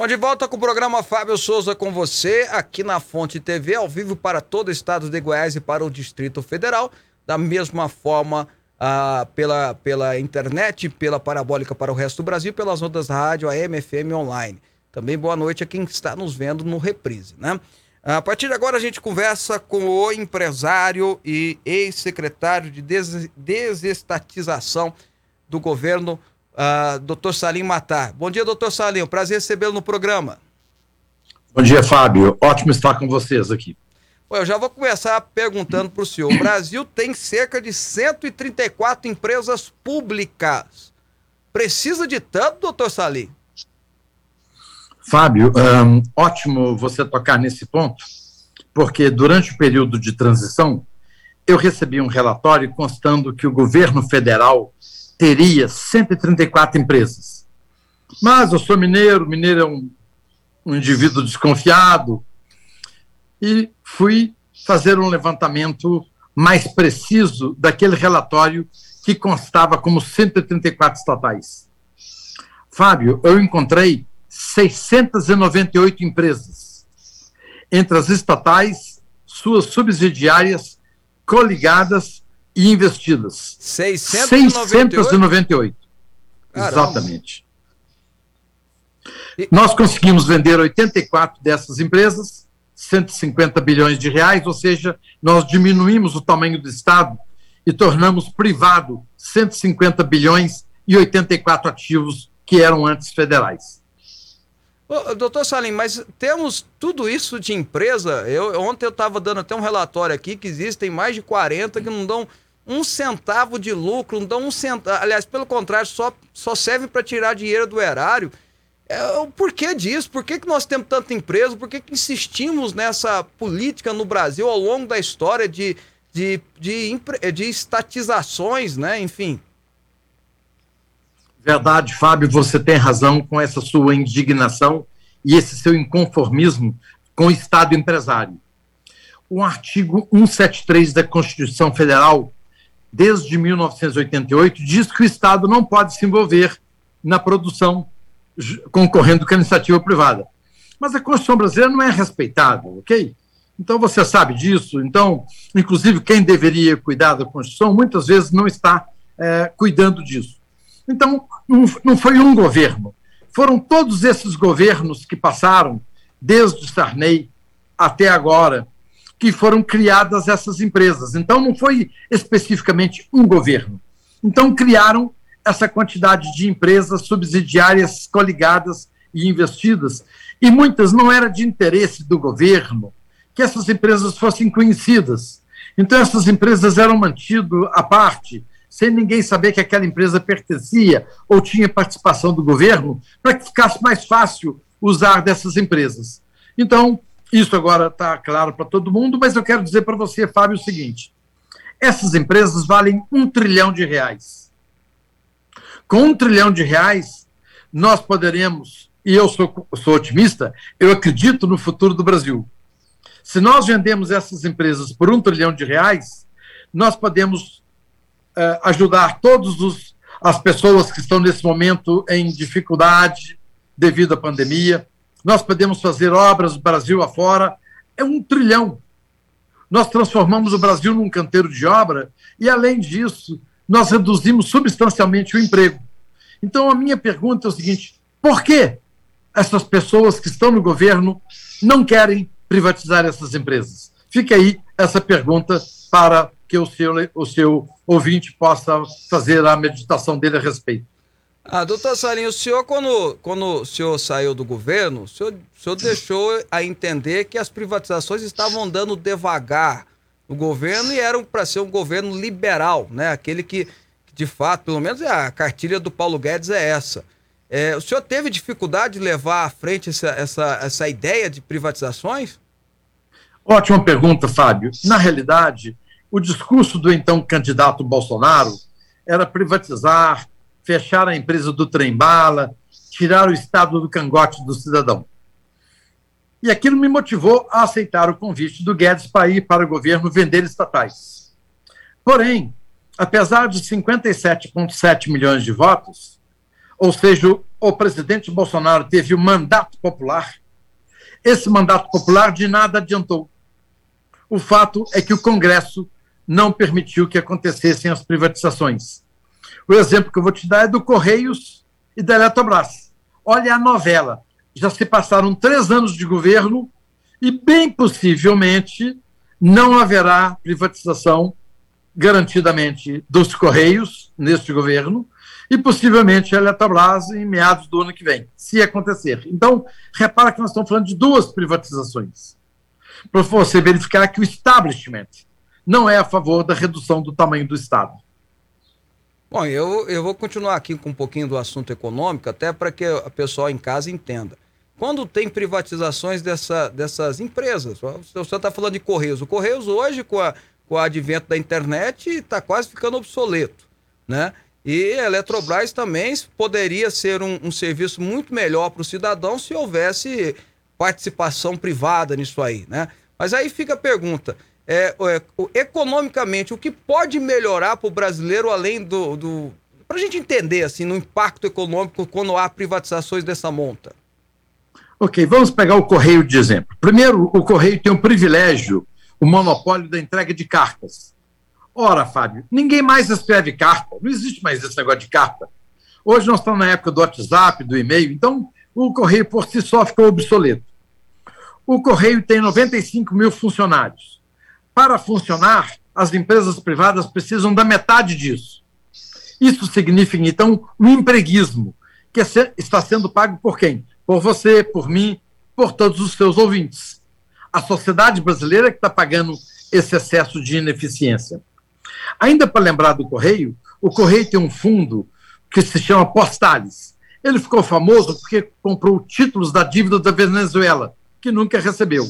Bom, de volta com o programa Fábio Souza com você, aqui na Fonte TV, ao vivo para todo o estado de Goiás e para o Distrito Federal. Da mesma forma, ah, pela, pela internet, pela parabólica para o resto do Brasil, pelas ondas rádio, AM, FM online. Também boa noite a quem está nos vendo no Reprise, né? A partir de agora a gente conversa com o empresário e ex-secretário de des desestatização do governo, ah, Dr. Salim Matar. Bom dia, doutor Salim. Prazer recebê-lo no programa. Bom dia, Fábio. Ótimo estar com vocês aqui. Bom, eu já vou começar perguntando para o senhor. O Brasil tem cerca de 134 empresas públicas. Precisa de tanto, doutor Salim? Fábio, hum, ótimo você tocar nesse ponto, porque durante o período de transição, eu recebi um relatório constando que o governo federal teria 134 empresas. Mas eu sou mineiro, mineiro é um, um indivíduo desconfiado, e fui fazer um levantamento mais preciso daquele relatório que constava como 134 estatais. Fábio, eu encontrei 698 empresas, entre as estatais, suas subsidiárias, coligadas e investidas. 698? 698. Caramba. Exatamente. E- Nós conseguimos vender 84 dessas empresas, 150 bilhões de reais, ou seja, nós diminuímos o tamanho do Estado e tornamos privado 150 bilhões e 84 ativos que eram antes federais. Doutor Salim, mas temos tudo isso de empresa. Eu, ontem eu estava dando até um relatório aqui que existem mais de 40 que não dão um centavo de lucro, não dão um centavo. Aliás, pelo contrário, só, só servem para tirar dinheiro do erário. é, o porquê disso, por que, que nós temos tanta empresa, por que, que insistimos nessa política no Brasil ao longo da história de, de, de, de estatizações, né? Enfim. Verdade, Fábio, você tem razão com essa sua indignação e esse seu inconformismo com o Estado empresário. O artigo 173 da Constituição Federal, desde 1988, diz que o Estado não pode se envolver na produção concorrendo com a iniciativa privada. Mas a Constituição brasileira não é respeitada, ok? Então você sabe disso. Então, inclusive, quem deveria cuidar da Constituição muitas vezes não está é, cuidando disso. Então, não, foi um governo. Foram todos esses governos que passaram, desde Sarney até agora, que foram criadas essas empresas. Então, não foi especificamente um governo. Então, criaram essa quantidade de empresas subsidiárias coligadas e investidas, e muitas não era de interesse do governo que essas empresas fossem conhecidas. Então, essas empresas eram mantidas à parte, sem ninguém saber que aquela empresa pertencia ou tinha participação do governo, para que ficasse mais fácil usar dessas empresas. Então, isso agora está claro para todo mundo, mas eu quero dizer para você, Fábio, o seguinte: essas empresas valem um trilhão de reais. Com um trilhão de reais, nós poderemos, e eu sou, sou otimista, eu acredito no futuro do Brasil. Se nós vendemos essas empresas por um trilhão de reais, nós podemos uh, ajudar todas as pessoas que estão nesse momento em dificuldade devido à pandemia. Nós podemos fazer obras Brasil afora. É um trilhão. Nós transformamos o Brasil num canteiro de obra e, além disso, nós reduzimos substancialmente o emprego. Então, a minha pergunta é o seguinte: por que essas pessoas que estão no governo não querem privatizar essas empresas? Fica aí essa pergunta para que o seu, o seu ouvinte possa fazer a meditação dele a respeito. Ah, doutor Sarinho, o senhor, quando, quando o senhor saiu do governo, o senhor, o senhor deixou a entender que as privatizações estavam andando devagar no governo e eram para ser um governo liberal, né? Aquele que, de fato, pelo menos a cartilha do Paulo Guedes é essa. É, o senhor teve dificuldade de levar à frente essa, essa, essa ideia de privatizações? Ótima pergunta, Fábio. Na realidade, o discurso do então candidato Bolsonaro era privatizar, fechar a empresa do trem-bala, tirar o Estado do cangote do cidadão. E aquilo me motivou a aceitar o convite do Guedes para ir para o governo vender estatais. Porém, apesar de 57,7 milhões de votos, ou seja, o presidente Bolsonaro teve o mandato popular, esse mandato popular de nada adiantou. O fato é que o Congresso não permitiu que acontecessem as privatizações. O exemplo que eu vou te dar é do Correios e da Eletrobras. Olha a novela. Já se passaram três anos de governo e, bem possivelmente, não haverá privatização garantidamente dos Correios neste governo e possivelmente a Eletrobras em meados do ano que vem, se acontecer. Então, repara que nós estamos falando de duas privatizações. Para você verificar que o establishment não é a favor da redução do tamanho do Estado. Bom, eu, eu vou continuar aqui com um pouquinho do assunto econômico, até para que a pessoal em casa entenda. Quando tem privatizações dessa, dessas empresas, o senhor está falando de Correios. O Correios hoje, com, a, com o advento da internet, está quase ficando obsoleto, né? E a Eletrobras também poderia ser um, um serviço muito melhor para o cidadão se houvesse participação privada nisso aí, né? Mas aí fica a pergunta: é, é, economicamente, o que pode melhorar para o brasileiro além do. do para a gente entender assim, no impacto econômico quando há privatizações dessa monta? Ok, vamos pegar o Correio de exemplo. Primeiro, o Correio tem um privilégio, o monopólio da entrega de cartas. Ora, Fábio, ninguém mais escreve carta, não existe mais esse negócio de carta. Hoje nós estamos na época do WhatsApp, do e-mail, então o Correio por si só ficou obsoleto. O Correio tem 95 mil funcionários para funcionar, as empresas privadas precisam da metade disso. Isso significa, então, o um empreguismo, que está sendo pago por quem? Por você, por mim, por todos os seus ouvintes. A sociedade brasileira que está pagando esse excesso de ineficiência. Ainda para lembrar do Correio, o Correio tem um fundo que se chama Postales. Ele ficou famoso porque comprou títulos da dívida da Venezuela, que nunca recebeu.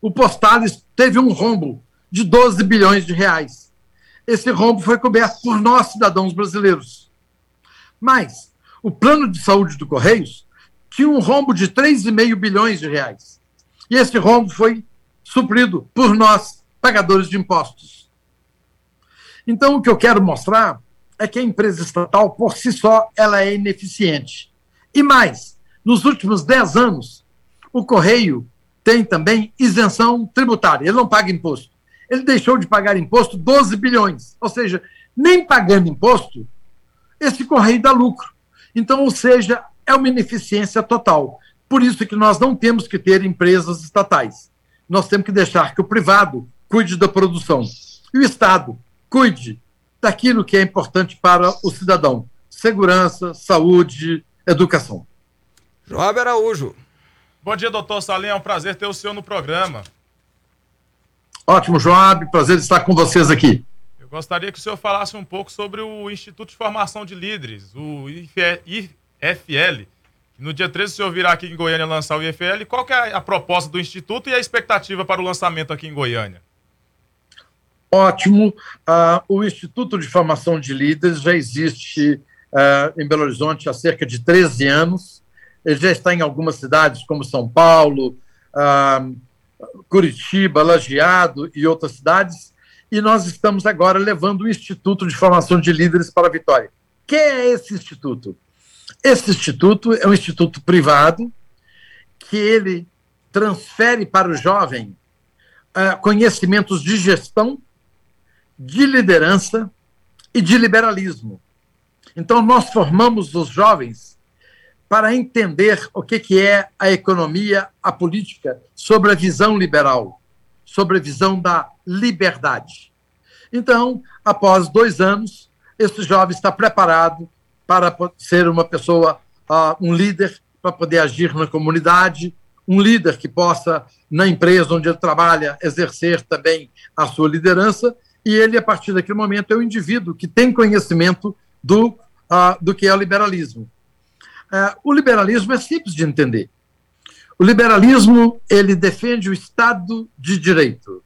O Postales teve um rombo de 12 bilhões de reais. Esse rombo foi coberto por nós, cidadãos brasileiros. Mas o plano de saúde do Correios tinha um rombo de 3,5 bilhões de reais. E esse rombo foi suprido por nós, pagadores de impostos. Então, o que eu quero mostrar é que a empresa estatal, por si só, ela é ineficiente. E mais, nos últimos 10 anos, o Correio tem também isenção tributária, ele não paga imposto. Ele deixou de pagar imposto 12 bilhões, ou seja, nem pagando imposto, esse Correio dá lucro. Então, ou seja, é uma ineficiência total. Por isso que nós não temos que ter empresas estatais. Nós temos que deixar que o privado cuide da produção. E o Estado cuide daquilo que é importante para o cidadão: segurança, saúde, educação. Joab Araújo. Bom dia, doutor Salim. É um prazer ter o senhor no programa. Ótimo, Joab. Prazer estar com vocês aqui. Eu gostaria que o senhor falasse um pouco sobre o Instituto de Formação de Líderes, o IFL. No dia 13, o senhor virá aqui em Goiânia lançar o IFL. Qual é a proposta do Instituto e a expectativa para o lançamento aqui em Goiânia? Ótimo. Uh, o Instituto de Formação de Líderes já existe uh, em Belo Horizonte há cerca de 13 anos. Ele já está em algumas cidades, como São Paulo, uh, Curitiba, Lajeado e outras cidades. E nós estamos agora levando o Instituto de Formação de Líderes para a Vitória. Quem é esse instituto? Esse instituto é um instituto privado que ele transfere para o jovem uh, conhecimentos de gestão, de liderança e de liberalismo. Então, nós formamos os jovens para entender o que, que é a economia, a política, sobre a visão liberal, sobre a visão da liberdade. Então, após dois anos, esse jovem está preparado para ser uma pessoa, uh, um líder, para poder agir na comunidade, um líder que possa, na empresa onde ele trabalha, exercer também a sua liderança, e ele, a partir daquele momento, é um indivíduo que tem conhecimento do, uh, do que é o liberalismo. Uh, o liberalismo é simples de entender. O liberalismo ele defende o Estado de Direito.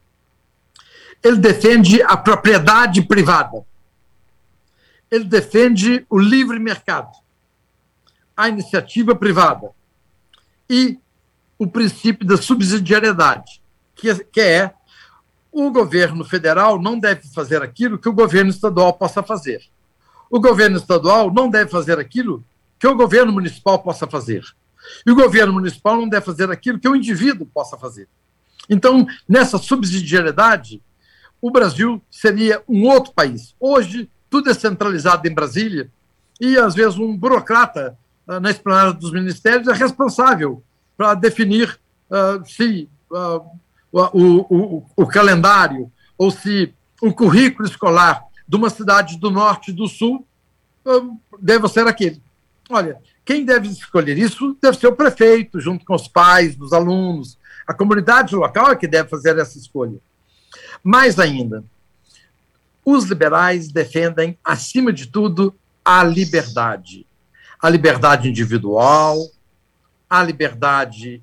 Ele defende a propriedade privada. Ele defende o livre mercado, a iniciativa privada e o princípio da subsidiariedade, que é, que é o governo federal não deve fazer aquilo que o governo estadual possa fazer. O governo estadual não deve fazer aquilo que o governo municipal possa fazer. E o governo municipal não deve fazer aquilo que o indivíduo possa fazer. Então, nessa subsidiariedade, o Brasil seria um outro país. Hoje, tudo é centralizado em Brasília e, às vezes, um burocrata uh, na esplanada dos ministérios é responsável para definir uh, se uh, o, o, o calendário ou se o currículo escolar de uma cidade do norte e do sul deve ser aquele. Olha, quem deve escolher isso deve ser o prefeito, junto com os pais dos alunos. A comunidade local é que deve fazer essa escolha. Mais ainda, os liberais defendem, acima de tudo, a liberdade. A liberdade individual, a liberdade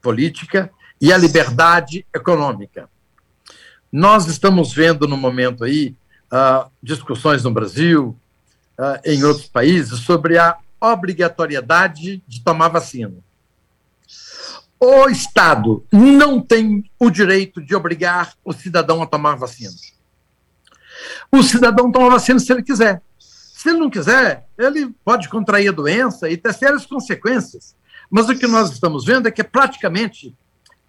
política e a liberdade econômica. Nós estamos vendo no momento aí uh, discussões no Brasil, uh, em outros países, sobre a obrigatoriedade de tomar vacina. O Estado não tem o direito de obrigar o cidadão a tomar vacina. O cidadão toma vacina se ele quiser. Se ele não quiser, ele pode contrair a doença e ter sérias consequências. Mas o que nós estamos vendo é que praticamente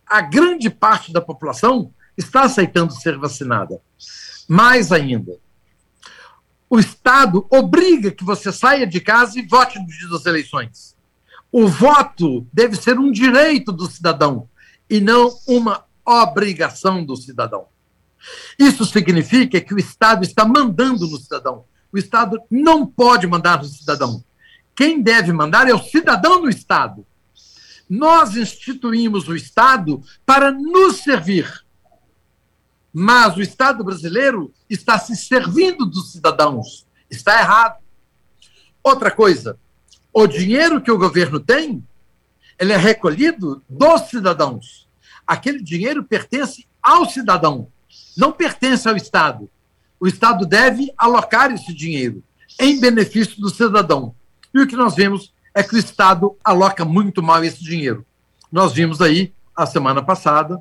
a grande parte da população está aceitando ser vacinada. Mais ainda, o Estado obriga que você saia de casa e vote no dia das eleições. O voto deve ser um direito do cidadão e não uma obrigação do cidadão. Isso significa que o Estado está mandando no cidadão. O Estado não pode mandar no cidadão. Quem deve mandar é o cidadão do Estado. Nós instituímos o Estado para nos servir. Mas o Estado brasileiro está se servindo dos cidadãos. Está errado. Outra coisa, O dinheiro que o governo tem, ele é recolhido dos cidadãos. Aquele dinheiro pertence ao cidadão, não pertence ao Estado. O Estado deve alocar esse dinheiro em benefício do cidadão. E o que nós vemos é que o Estado aloca muito mal esse dinheiro. Nós vimos aí, a semana passada,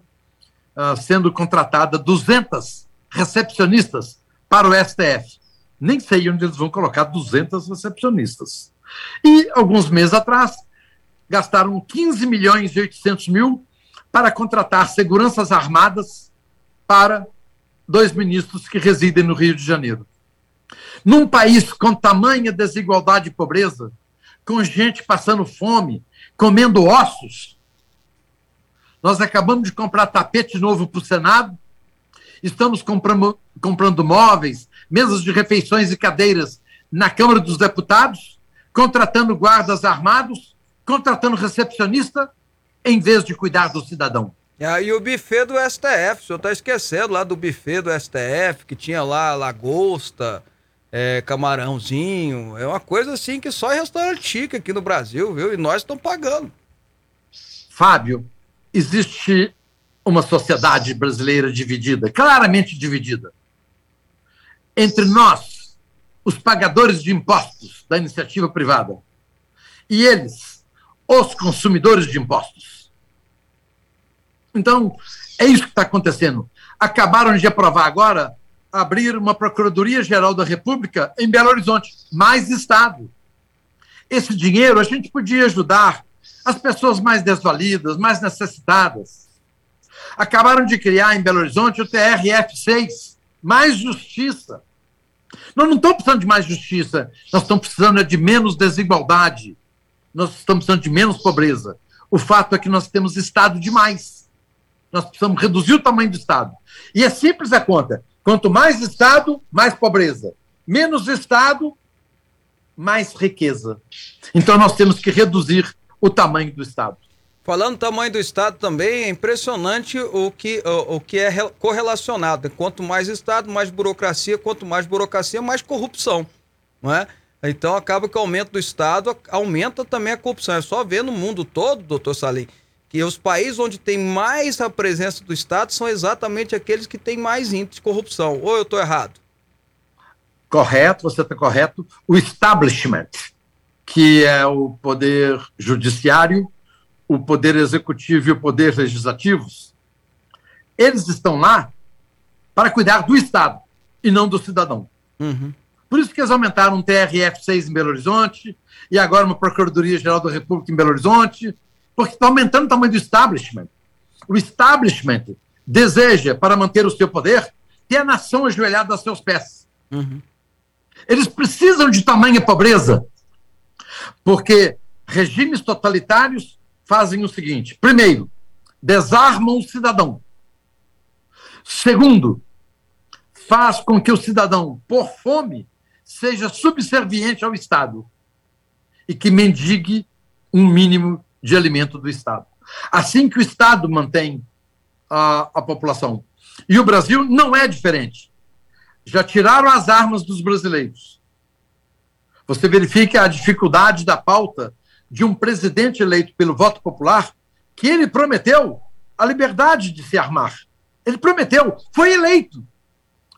uh, sendo contratada 200 recepcionistas para o STF. Nem sei onde eles vão colocar 200 recepcionistas. E, alguns meses atrás, gastaram 15 milhões e 800 mil para contratar seguranças armadas para dois ministros que residem no Rio de Janeiro. Num país com tamanha desigualdade e pobreza, com gente passando fome, comendo ossos, nós acabamos de comprar tapete novo para o Senado, estamos comprando, comprando móveis, mesas de refeições e cadeiras na Câmara dos Deputados, contratando guardas armados, contratando recepcionista, em vez de cuidar do cidadão. Ah, e o buffet do STF, o senhor está esquecendo lá do buffet do STF, que tinha lá lagosta, é, camarãozinho. É uma coisa assim que só em restaurante chique aqui no Brasil, viu? E nós estamos pagando. Fábio, existe uma sociedade brasileira dividida, claramente dividida, entre nós, os pagadores de impostos da iniciativa privada, e eles, os consumidores de impostos. Então, é isso que está acontecendo. Acabaram de aprovar agora abrir uma Procuradoria-Geral da República em Belo Horizonte, mais Estado. Esse dinheiro a gente podia ajudar as pessoas mais desvalidas, mais necessitadas. Acabaram de criar em Belo Horizonte o TRF6, mais justiça. Nós não estamos precisando de mais justiça, nós estamos precisando de menos desigualdade, nós estamos precisando de menos pobreza. O fato é que nós temos Estado demais. Nós precisamos reduzir o tamanho do Estado. E é simples a conta. Quanto mais Estado, mais pobreza. Menos Estado, mais riqueza. Então nós temos que reduzir o tamanho do Estado. Falando do tamanho do Estado também, é impressionante o que, o, o que é correlacionado. Quanto mais Estado, mais burocracia, quanto mais burocracia, mais corrupção. Não é? Então acaba que o aumento do Estado aumenta também a corrupção. É só ver no mundo todo, doutor Salim, que os países onde tem mais a presença do Estado são exatamente aqueles que têm mais índice de corrupção. Ou eu estou errado? Correto, você está correto. O establishment, que é o poder judiciário, o poder executivo e o poder legislativo, eles estão lá para cuidar do Estado e não do cidadão. Uhum. Por isso que eles aumentaram um TRF-6 em Belo Horizonte e agora uma Procuradoria-Geral da República em Belo Horizonte porque está aumentando o tamanho do establishment. O establishment deseja, para manter o seu poder, ter a nação ajoelhada a seus pés. Uhum. Eles precisam de tamanha pobreza, porque regimes totalitários fazem o seguinte: primeiro, desarmam o cidadão. Segundo, faz com que o cidadão, por fome, seja subserviente ao Estado e que mendigue um mínimo de alimento do Estado. Assim que o Estado mantém a, a população. E o Brasil não é diferente. Já tiraram as armas dos brasileiros. Você verifica a dificuldade da pauta de um presidente eleito pelo voto popular, que ele prometeu a liberdade de se armar. Ele prometeu, foi eleito.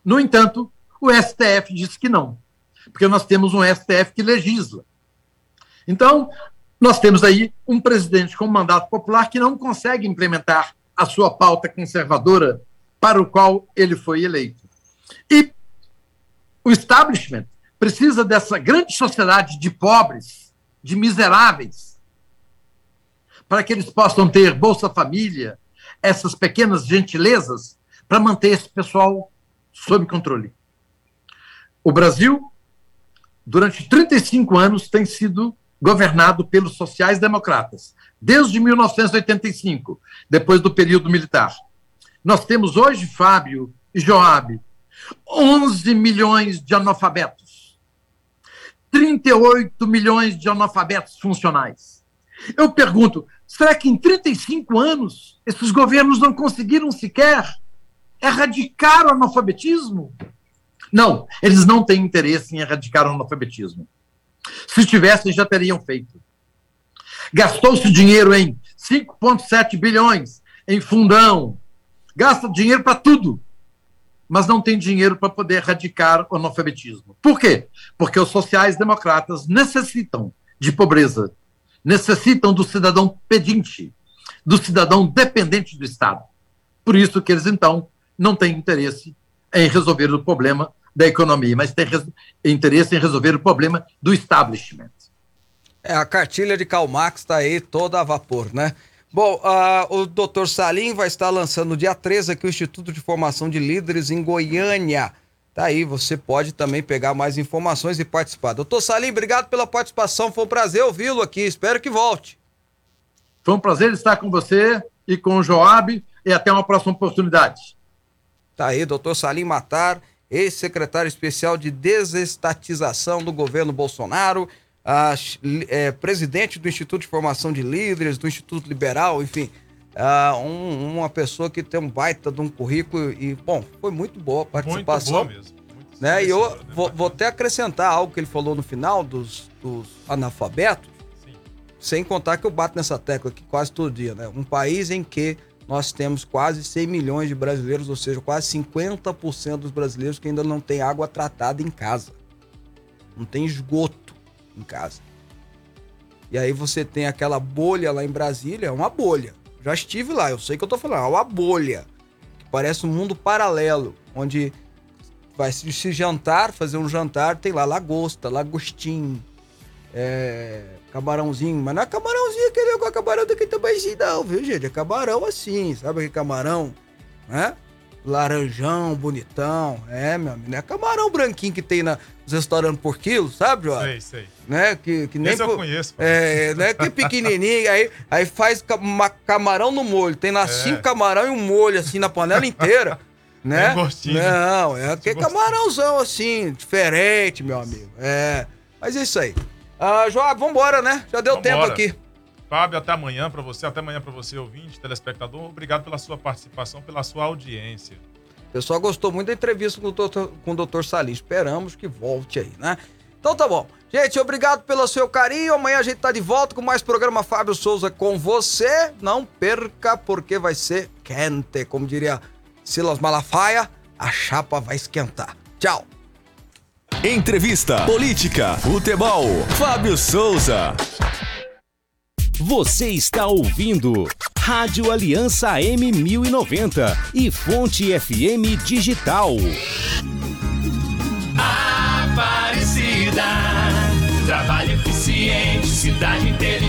No entanto, o STF disse que não, porque nós temos um STF que legisla. Então, nós temos aí um presidente com mandato popular que não consegue implementar a sua pauta conservadora para o qual ele foi eleito. E o establishment precisa dessa grande sociedade de pobres, de miseráveis, para que eles possam ter Bolsa Família, essas pequenas gentilezas, para manter esse pessoal sob controle. O Brasil, durante 35 anos, tem sido governado pelos sociais-democratas, desde 1985, depois do período militar. Nós temos hoje, Fábio e Joab, 11 milhões de analfabetos, 38 milhões de analfabetos funcionais. Eu pergunto, será que em 35 anos esses governos não conseguiram sequer erradicar o analfabetismo? Não, eles não têm interesse em erradicar o analfabetismo. Se tivessem, já teriam feito. Gastou-se dinheiro em 5,7 bilhões em fundão. Gasta dinheiro para tudo, mas não tem dinheiro para poder erradicar o analfabetismo. Por quê? Porque os sociais-democratas necessitam de pobreza, necessitam do cidadão pedinte, do cidadão dependente do Estado. Por isso que eles, então, não têm interesse em resolver o problema da economia, mas têm interesse em resolver o problema do establishment. É, a cartilha de Karl Marx está aí toda a vapor, né? Bom, uh, o doutor Salim vai estar lançando dia 13 aqui o Instituto de Formação de Líderes em Goiânia. Tá aí, você pode também pegar mais informações e participar. Doutor Salim, obrigado pela participação, foi um prazer ouvi-lo aqui, espero que volte. Foi um prazer estar com você e com o Joab e até uma próxima oportunidade. Tá aí, doutor Salim Matar, ex-secretário especial de desestatização do governo Bolsonaro, a, é, presidente do Instituto de Formação de Líderes, do Instituto Liberal, enfim, a, um, uma pessoa que tem um baita de um currículo e, bom, foi muito boa a participação. Muito boa mesmo. Muito né? E eu né? vou, vou, até acrescentar algo que ele falou no final dos, dos analfabetos, Sim. sem contar que eu bato nessa tecla aqui quase todo dia, né? Um país em que nós temos quase 100 milhões de brasileiros, ou seja, quase 50% dos brasileiros que ainda não tem água tratada em casa. Não tem esgoto em casa. E aí você tem aquela bolha lá em Brasília, é uma bolha. Já estive lá, eu sei que eu tô falando, é uma bolha. Que parece um mundo paralelo, onde vai se jantar, fazer um jantar, tem lá lagosta, lagostim, é, camarãozinho, mas não é camarãozinho aquele com camarão daquele tamanhozinho não, viu gente? É camarão assim, sabe aquele camarão, né? laranjão, bonitão. É, meu amigo. Não é camarão branquinho que tem na, nos restaurantes por quilo, sabe, João? Sei, sei. Né? Que, que nem Esse eu conheço. É, né? Que pequenininho. aí, aí faz camarão no molho. Tem lá é. cinco camarão e um molho, assim, na panela inteira. né? É gostinho. Não, é aquele camarãozão, assim, diferente, meu amigo. É. Mas é isso aí. Ah, João, vambora, né? Já deu vambora. tempo aqui. Fábio, até amanhã para você, até amanhã para você, ouvinte, telespectador. Obrigado pela sua participação, pela sua audiência. O pessoal gostou muito da entrevista com o doutor, com o doutor Salim. Esperamos que volte aí, né? Então tá bom. Gente, obrigado pelo seu carinho. Amanhã a gente tá de volta com mais programa Fábio Souza com você. Não perca, porque vai ser quente. Como diria Silas Malafaia, a chapa vai esquentar. Tchau. Entrevista, política, futebol. Fábio Souza. Você está ouvindo Rádio Aliança M1090 e Fonte FM Digital. Aparecida, cidade inteligente